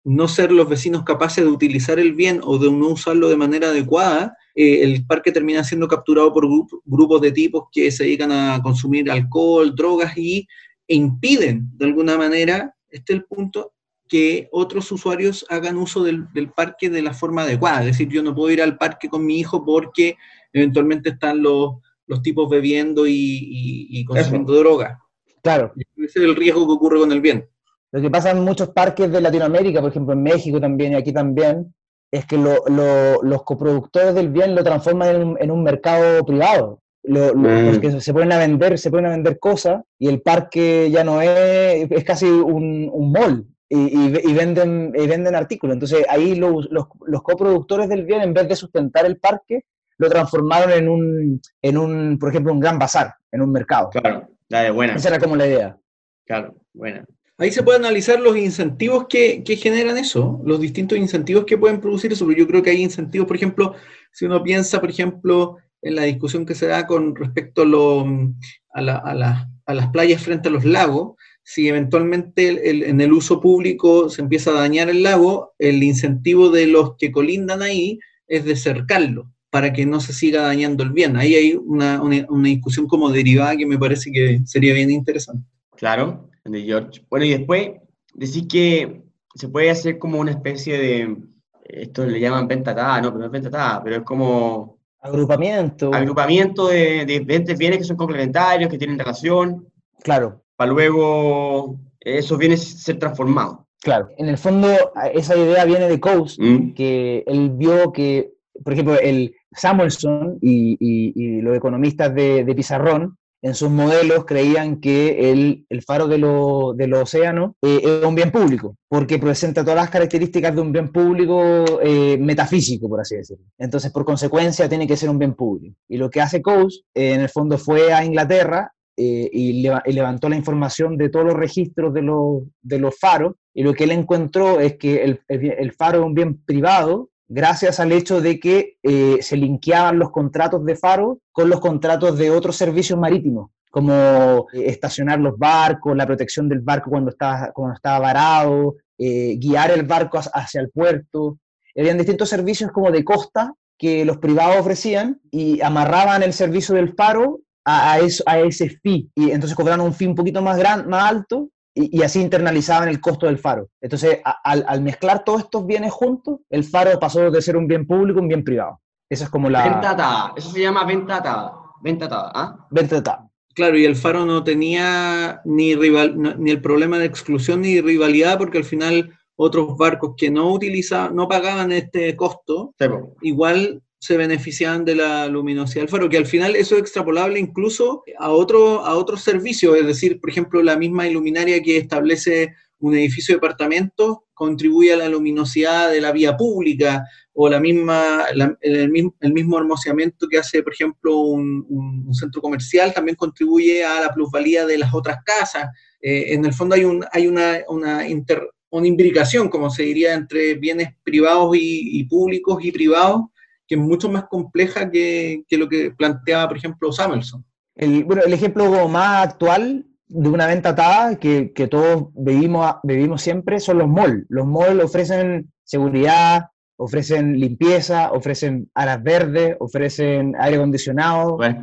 no ser los vecinos capaces de utilizar el bien o de no usarlo de manera adecuada, eh, el parque termina siendo capturado por grup grupos de tipos que se dedican a consumir alcohol, drogas y e impiden de alguna manera, este es el punto, que otros usuarios hagan uso del, del, parque de la forma adecuada. Es decir, yo no puedo ir al parque con mi hijo porque eventualmente están los, los tipos bebiendo y, y, y consumiendo Eso. droga. Claro. Ese es el riesgo que ocurre con el bien. Lo que pasa en muchos parques de Latinoamérica, por ejemplo en México también y aquí también, es que lo, lo, los coproductores del bien lo transforman en un, en un mercado privado. Lo, mm. Porque se ponen a vender, se ponen a vender cosas y el parque ya no es, es casi un, un mall. Y, y, y, venden, y venden artículos. Entonces ahí los, los, los, coproductores del bien, en vez de sustentar el parque, lo transformaron en un, en un, por ejemplo, un gran bazar, en un mercado. Claro, la de buena. Esa era como la idea. Claro, buena. Ahí se puede analizar los incentivos que, que, generan eso, los distintos incentivos que pueden producir eso, pero yo creo que hay incentivos, por ejemplo, si uno piensa, por ejemplo, en la discusión que se da con respecto a, las playas frente a los lagos, si eventualmente en el uso público se empieza a dañar el lago, el incentivo de los que colindan ahí es de cercarlo para que no se siga dañando el bien. Ahí hay una, una, una discusión como derivada que me parece que sería bien interesante. Claro, de George. Bueno, y después decir que se puede hacer como una especie de, esto le llaman venta atada, no, pero no es venta atada, pero es como... Agrupamiento. Agrupamiento de, de diferentes bienes que son complementarios, que tienen relación. Claro. Para luego esos bienes ser transformados. Claro. En el fondo, esa idea viene de Coase, Mm. que él vio que, por ejemplo, el Samuelson y, y, y los economistas de, de Pizarrón, en sus modelos creían que el, faro de los de lo océanos eh, es un bien público, porque presenta todas las características de un bien público eh, metafísico, por así decirlo. Entonces, por consecuencia, tiene que ser un bien público. Y lo que hace Coase, eh, en el fondo, fue a Inglaterra eh, y, leva y, levantó la información de todos los registros de los, de los faros, y lo que él encontró es que el faro es un bien privado, gracias al hecho de que eh, se linkeaban los contratos de faro con los contratos de otros servicios marítimos, como eh, estacionar los barcos, la protección del barco cuando estaba, varado, eh, guiar el barco hacia el puerto. Habían distintos servicios como de costa que los privados ofrecían y amarraban el servicio del faro a, a, eso, ese fee. Y entonces cobraban un fee un poquito más, gran, más alto y, y, así internalizaban el costo del faro. Entonces, a, al, al, mezclar todos estos bienes juntos, el faro pasó de ser un bien público a un bien privado. Esa es como la... Venta atada. Eso se llama venta atada. Venta atada, ¿ah? Venta atada. Claro, y el faro no tenía ni, rival, no, ni el problema de exclusión ni rivalidad, porque al final otros barcos que no utilizaban, no pagaban este costo, sí, igual se beneficiaban de la luminosidad del faro, que al final eso es extrapolable incluso a, otro, a otros servicios, es decir, por ejemplo, la misma iluminaria que establece un edificio de departamentos contribuye a la luminosidad de la vía pública o la misma, el, mismo, el, mismo, hermoseamiento que hace, por ejemplo, un, centro comercial también contribuye a la plusvalía de las otras casas. Eh, en el fondo hay, un, hay una, una, inter, una imbricación, como se diría, entre bienes privados y, y públicos y privados, que es mucho más compleja que, que lo que planteaba, por ejemplo, Samuelson. El, bueno, el ejemplo más actual de una venta atada que, que todos vivimos, vivimos siempre son los malls. Los malls ofrecen seguridad, ofrecen limpieza, ofrecen alas verdes, ofrecen aire acondicionado, eh,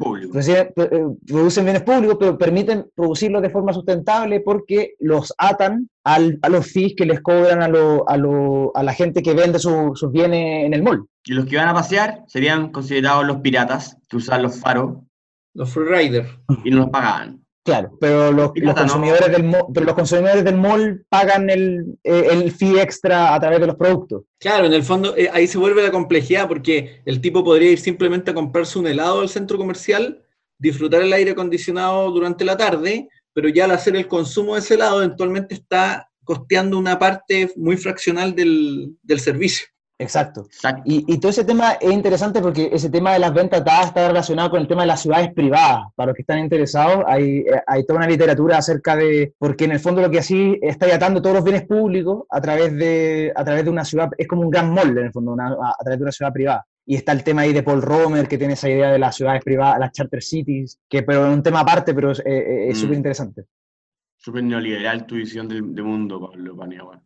producen bienes públicos, pero permiten producirlos de forma sustentable porque los atan al, a los fees que les cobran a, lo, a, lo, a la gente que vende sus bienes en el mall. Y los que van a pasear serían considerados los piratas que usan los faros. Los freeriders. Y no los pagaban. Claro, pero los, consumidores, del mall, pero los consumidores del mall pagan el, eh, el, fee extra a través de los productos. Claro, en el fondo eh, ahí se vuelve la complejidad porque el tipo podría ir simplemente a comprarse un helado al centro comercial, disfrutar el aire acondicionado durante la tarde, pero ya al hacer el consumo de ese helado eventualmente está costeando una parte muy fraccional del, del servicio. Exacto. Y, todo ese tema es interesante porque ese tema de las ventas dadas está relacionado con el tema de las ciudades privadas. Para los que están interesados, hay, eh, hay toda una literatura acerca de, porque en el fondo lo que así está atando todos los bienes públicos a través de, a través de una ciudad, es como un gran molde en el fondo, a través de una ciudad privada. Y está el tema ahí de Paul Romer, que tiene esa idea de las ciudades privadas, las charter cities, que pero es un tema aparte, pero es eh, mm. súper interesante. Súper neoliberal tu visión del, mundo, Pablo Paniagua. Bueno,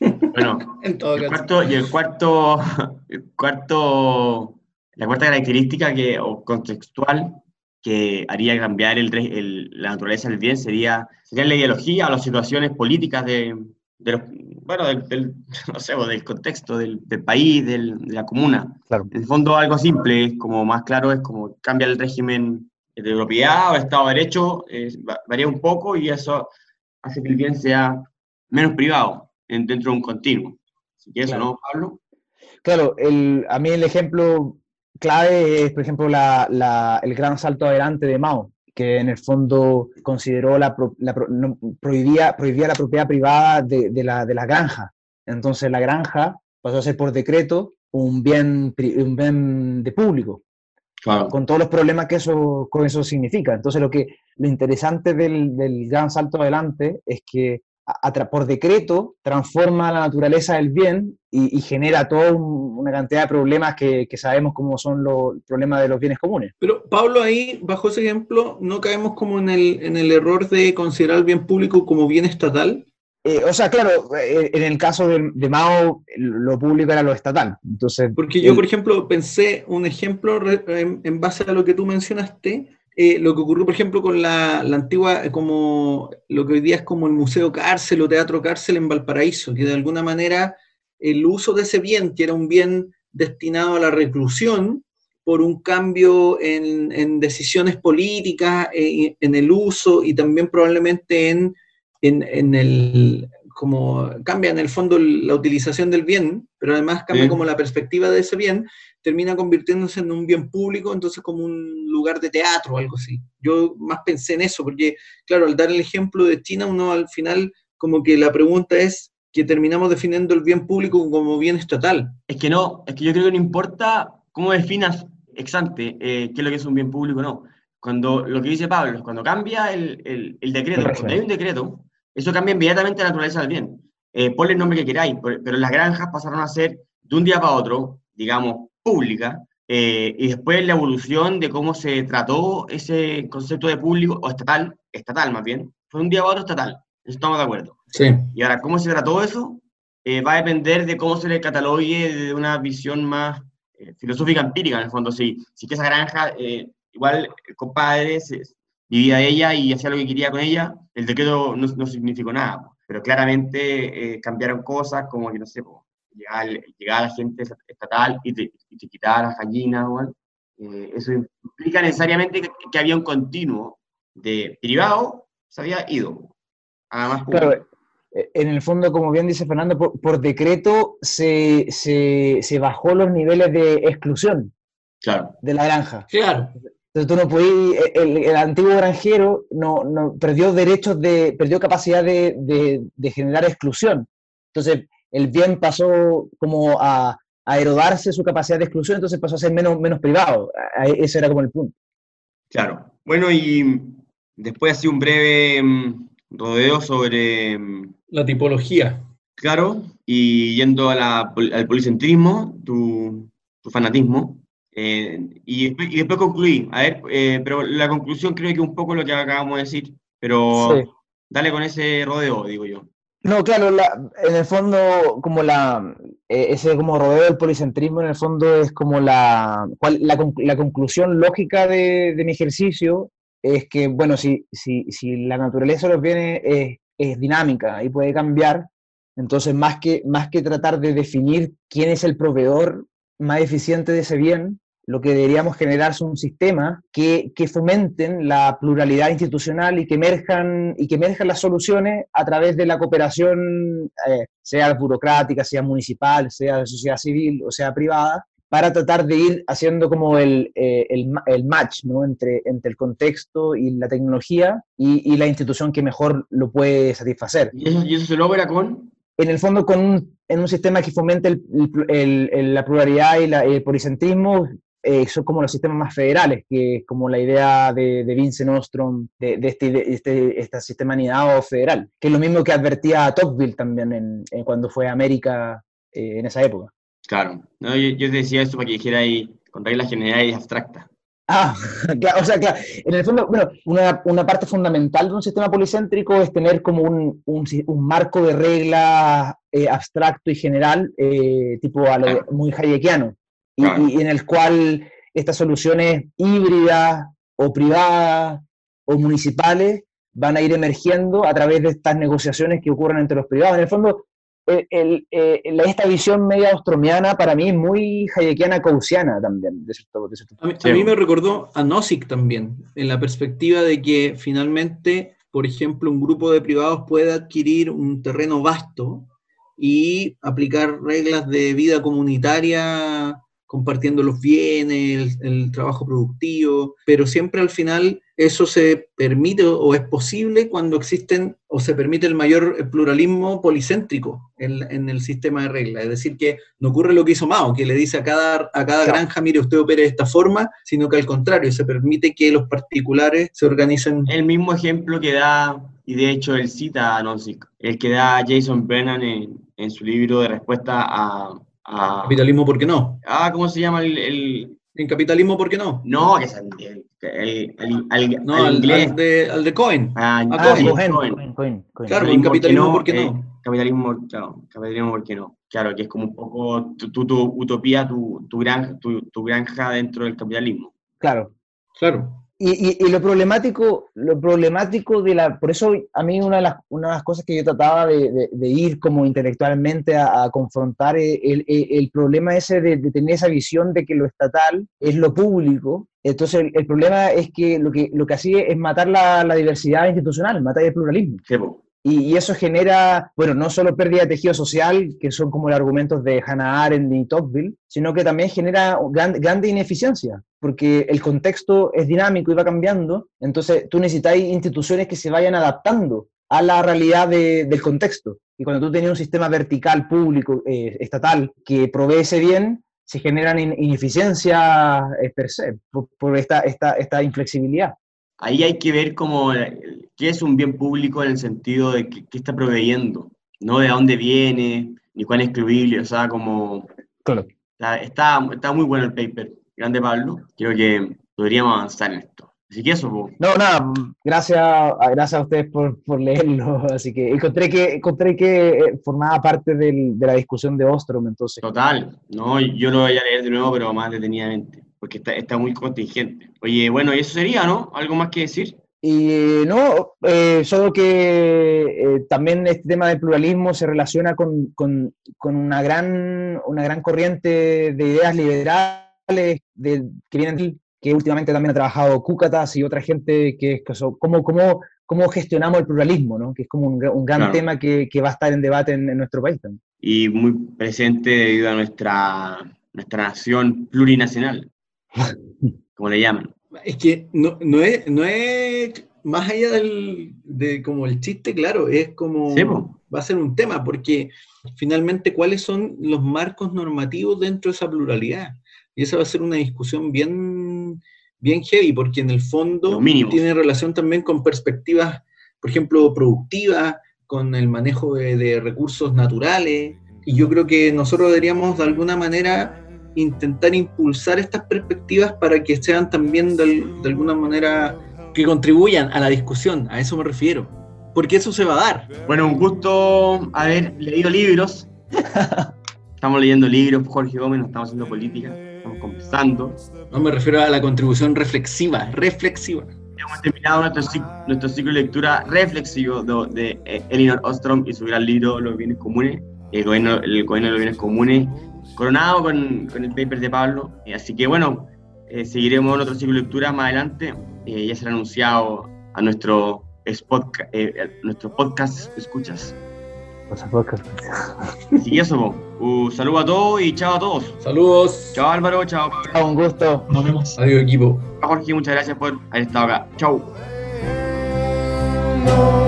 el cuarto, y el cuarto, el cuarto, la cuarta característica que, o contextual que haría cambiar el, la naturaleza del bien sería, sería la ideología o las situaciones políticas de, de los, bueno, del, no sé, del contexto del, del país, de la comuna. Claro. En el fondo algo simple, como más claro, es como cambia el régimen de propiedad o Estado de Derecho, varía un poco y eso hace que el bien sea menos privado dentro de un continuo. Si quieres no, Pablo. Claro, el, a mí el ejemplo clave es, por ejemplo, la, la, el gran salto adelante de Mao, que en el fondo consideró la, la prohibía, prohibía la propiedad privada de, de, la, de la granja. Entonces la granja pasó a ser por decreto un bien, un bien de público. Claro. con todos los problemas que eso, con eso significa. Entonces, lo, que, lo interesante del, del gran salto adelante es que por decreto transforma la naturaleza del bien y, genera toda una cantidad de problemas que, sabemos cómo son los problemas de los bienes comunes. Pero Pablo, ahí, bajo ese ejemplo, ¿no caemos como en el, en el error de considerar el bien público como bien estatal? Eh, o sea, claro, eh, en el caso de, Mao, lo público era lo estatal. Entonces, Porque yo, por ejemplo, pensé un ejemplo en base a lo que tú mencionaste, eh, lo que ocurrió, por ejemplo, con la, antigua, eh, como lo que hoy día es como el Museo Cárcel o Teatro Cárcel en Valparaíso, que de alguna manera el uso de ese bien, que era un bien destinado a la reclusión, por un cambio en, decisiones políticas, eh, en, el uso y también probablemente en, en, el, como cambia en el fondo la utilización del bien, pero además cambia como la perspectiva de ese bien, termina convirtiéndose en un bien público, entonces como un lugar de teatro o algo así. Yo más pensé en eso, porque claro, al dar el ejemplo de China, uno al final como que la pregunta es que terminamos definiendo el bien público como bien estatal. Es que no, es que yo creo que no importa cómo definas ex ante eh, qué es lo que es un bien público o no. Cuando lo que dice Pablo, cuando cambia el, el, el decreto, cuando hay un decreto, eso cambia inmediatamente la naturaleza del bien. Eh, ponle el nombre que queráis, pero las granjas pasaron a ser de un día para otro, digamos, pública, eh, y después la evolución de cómo se trató ese concepto de público, o estatal, estatal más bien, fue un día para otro estatal, estamos de acuerdo. Sí. Y ahora, ¿cómo se trató eso? Eh, va a depender de cómo se le catalogue de una visión más eh, filosófica empírica, en el fondo. Si, si que esa granja, igual el compadre vivía de ella y hacía lo que quería con ella, el decreto no, no significó nada. Pero claramente cambiaron cosas como que, no sé, llegaba, la gente estatal y te, quitaba las gallinas, eh, eso implica necesariamente que, había un continuo de privado, se había ido. Además, claro, eh, en el fondo, como bien dice Fernando, por, decreto se, se, se, bajó los niveles de exclusión. Claro. de la granja. Claro. Entonces tú no podías, el, el antiguo granjero no, no perdió derechos de, perdió capacidad de, de- de generar exclusión. Entonces el bien pasó como a, a erodarse su capacidad de exclusión, entonces pasó a ser menos, menos privado. Ese era como el punto. Claro. Bueno, y después así un breve mm, rodeo sobre, mm, La tipología. claro, y yendo a la al policentrismo, tu, tu fanatismo, eh, y, después, y después concluí. A ver, eh, pero la conclusión creo que un poco lo que acabamos de decir, pero Sí. dale con ese rodeo, digo yo. No, claro, la- en el fondo, como la, eh, ese como rodeo del policentrismo, en el fondo es como la, cual- la, la conclusión lógica de, de mi ejercicio es que, bueno, si, si, si la naturaleza de los bienes es, es dinámica y puede cambiar, entonces más que, más que tratar de definir quién es el proveedor más eficiente de ese bien, lo que deberíamos generar es un sistema que, que fomenten la pluralidad institucional y que emerjan, y que emerjan las soluciones a través de la cooperación, eh, sea burocrática, sea municipal, sea de sociedad civil o sea privada, para tratar de ir haciendo como el, eh, el, el match ¿no? entre, entre el contexto y la tecnología y, y la institución que mejor lo puede satisfacer ¿Y eso, y eso se logra con? en el fondo con un, en un sistema que fomente el- el- el- la pluralidad y la- el policentrismo, eh, son como los sistemas más federales, que es como la idea de, de Vincent Ostrom, de, de este, de este, este sistema anidado federal, que es lo mismo que advertía Tocqueville también en, en cuando fue a América eh, en esa época. Claro. No, yo, yo decía eso para que dijera ahí con reglas generales y abstractas. Ah, claro, o sea, claro, en el fondo, bueno, una, una parte fundamental de un sistema policéntrico es tener como un, un un marco de reglas eh, abstracto y general, eh, tipo a lo Claro. muy hayekiano, y, Claro. y en el cual estas soluciones híbridas o privadas o municipales van a ir emergiendo a través de estas negociaciones que ocurren entre los privados. En el fondo, el- el- eh, esta visión media austromiana para mí es muy hayekiana causiana también, de cierto, de cierto A mí, a mí me recordó a Nozick también, en la perspectiva de que finalmente, por ejemplo, un grupo de privados puede adquirir un terreno vasto y aplicar reglas de vida comunitaria compartiendo los bienes, el, el trabajo productivo, pero siempre al final eso se permite o es posible cuando existen o se permite el mayor pluralismo policéntrico en, en el sistema de reglas. Es decir, que no ocurre lo que hizo Mao, que le dice a cada, a cada Claro. granja, mire, usted opere de esta forma, sino que al contrario, se permite que los particulares se organicen. El mismo ejemplo que da, y de hecho él cita a Nozick, el que da Jason Brennan en, en su libro de respuesta a, a- Capitalismo, ¿por qué no? ah, ¿cómo se llama el, el- En capitalismo, ¿por qué no? no, que es el, el, el- No, al al, inglés, al de, al de Cohen. Ah, Ah, Ah, Cohen, Cohen. Cohen, Cohen, Cohen. Claro, en capitalismo, ¿por qué eh, no? capitalismo, claro, capitalismo, ¿por qué no? Claro, que es como un poco tu, tu- tu utopía, tu, tu, granja, tu, tu granja dentro del capitalismo. Claro. Claro. Y, y- y lo problemático, lo problemático de la, por eso a mí una de las, una de las cosas que yo trataba de, de- de ir como intelectualmente a, a confrontar el, el- el problema ese de, de tener esa visión de que lo estatal es lo público. Entonces el, el problema es que lo que, lo que hacía es matar la, la diversidad institucional, matar el pluralismo. Sí, po. Y, eso genera, bueno, no solo pérdida de tejido social, que son como los argumentos de Hannah Arendt y Tocqueville, sino que también genera gran, grande ineficiencia, porque el contexto es dinámico y va cambiando, entonces tú necesitas instituciones que se vayan adaptando a la realidad de- del contexto. Y cuando tú tienes un sistema vertical, público, eh, estatal, que provee ese bien, se generan in- ineficiencias eh, per se, por, por esta, esta, esta inflexibilidad. Ahí hay que ver como eh, qué es un bien público en el sentido de qué, qué está proveyendo, no de dónde viene, ni cuán excluible, o sea, como Claro. está, está, muy bueno el paper, grande Pablo, creo que podríamos avanzar en esto. Así que eso, po. No, nada, gracias, a- gracias a ustedes por, por leerlo. Así que encontré que, encontré que eh, formaba parte del- de la discusión de Ostrom, entonces. total, no, yo lo voy a leer de nuevo, pero más detenidamente, porque está, está muy contingente. Oye, bueno, y eso sería, ¿no? ¿Algo más que decir? Y no, eh, solo que eh, también este tema del pluralismo se relaciona con, con- con una, gran, una gran corriente de ideas liberales de, que vienen que últimamente también ha trabajado Cúcatas y otra gente que es que son- cómo, cómo, cómo gestionamos el pluralismo, ¿no? que es como un, un gran Claro. tema que, que va a estar en debate en, en nuestro país también. Y muy presente debido a nuestra, nuestra nación plurinacional. como le llaman. Es que no, no, es, no es más allá del, de como el chiste, claro, es como Sí, va a ser un tema, porque finalmente cuáles son los marcos normativos dentro de esa pluralidad. Y esa va a ser una discusión bien, bien heavy, porque en el fondo tiene relación también con perspectivas, por ejemplo, productivas, con el manejo de, de recursos naturales. Y yo creo que nosotros deberíamos de alguna manera intentar impulsar estas perspectivas para que sean también de, de alguna manera que contribuyan a la discusión, a eso me refiero. Porque eso se va a dar. Bueno, un gusto haber leído libros. Estamos leyendo libros, Jorge Gómez, no estamos haciendo política, estamos conversando. No me refiero a la contribución reflexiva, reflexiva. Hemos terminado nuestro ciclo, nuestro ciclo de lectura reflexivo de, de, eh, Elinor Ostrom y su gran libro Los bienes comunes, el gobierno, el gobierno de los bienes comunes, coronado con, con el paper de Pablo. Eh, así que bueno, eh, seguiremos en otro ciclo de lectura más adelante. Eh, ya será anunciado a nuestro, spot, eh, a nuestro podcast escuchas. Así eso, un saludo a todos y chao a todos. Saludos. Chao Álvaro, chao Pablo, Un gusto. Nos vemos. Adiós equipo. chao Jorge, muchas gracias por haber estado acá. Chao. no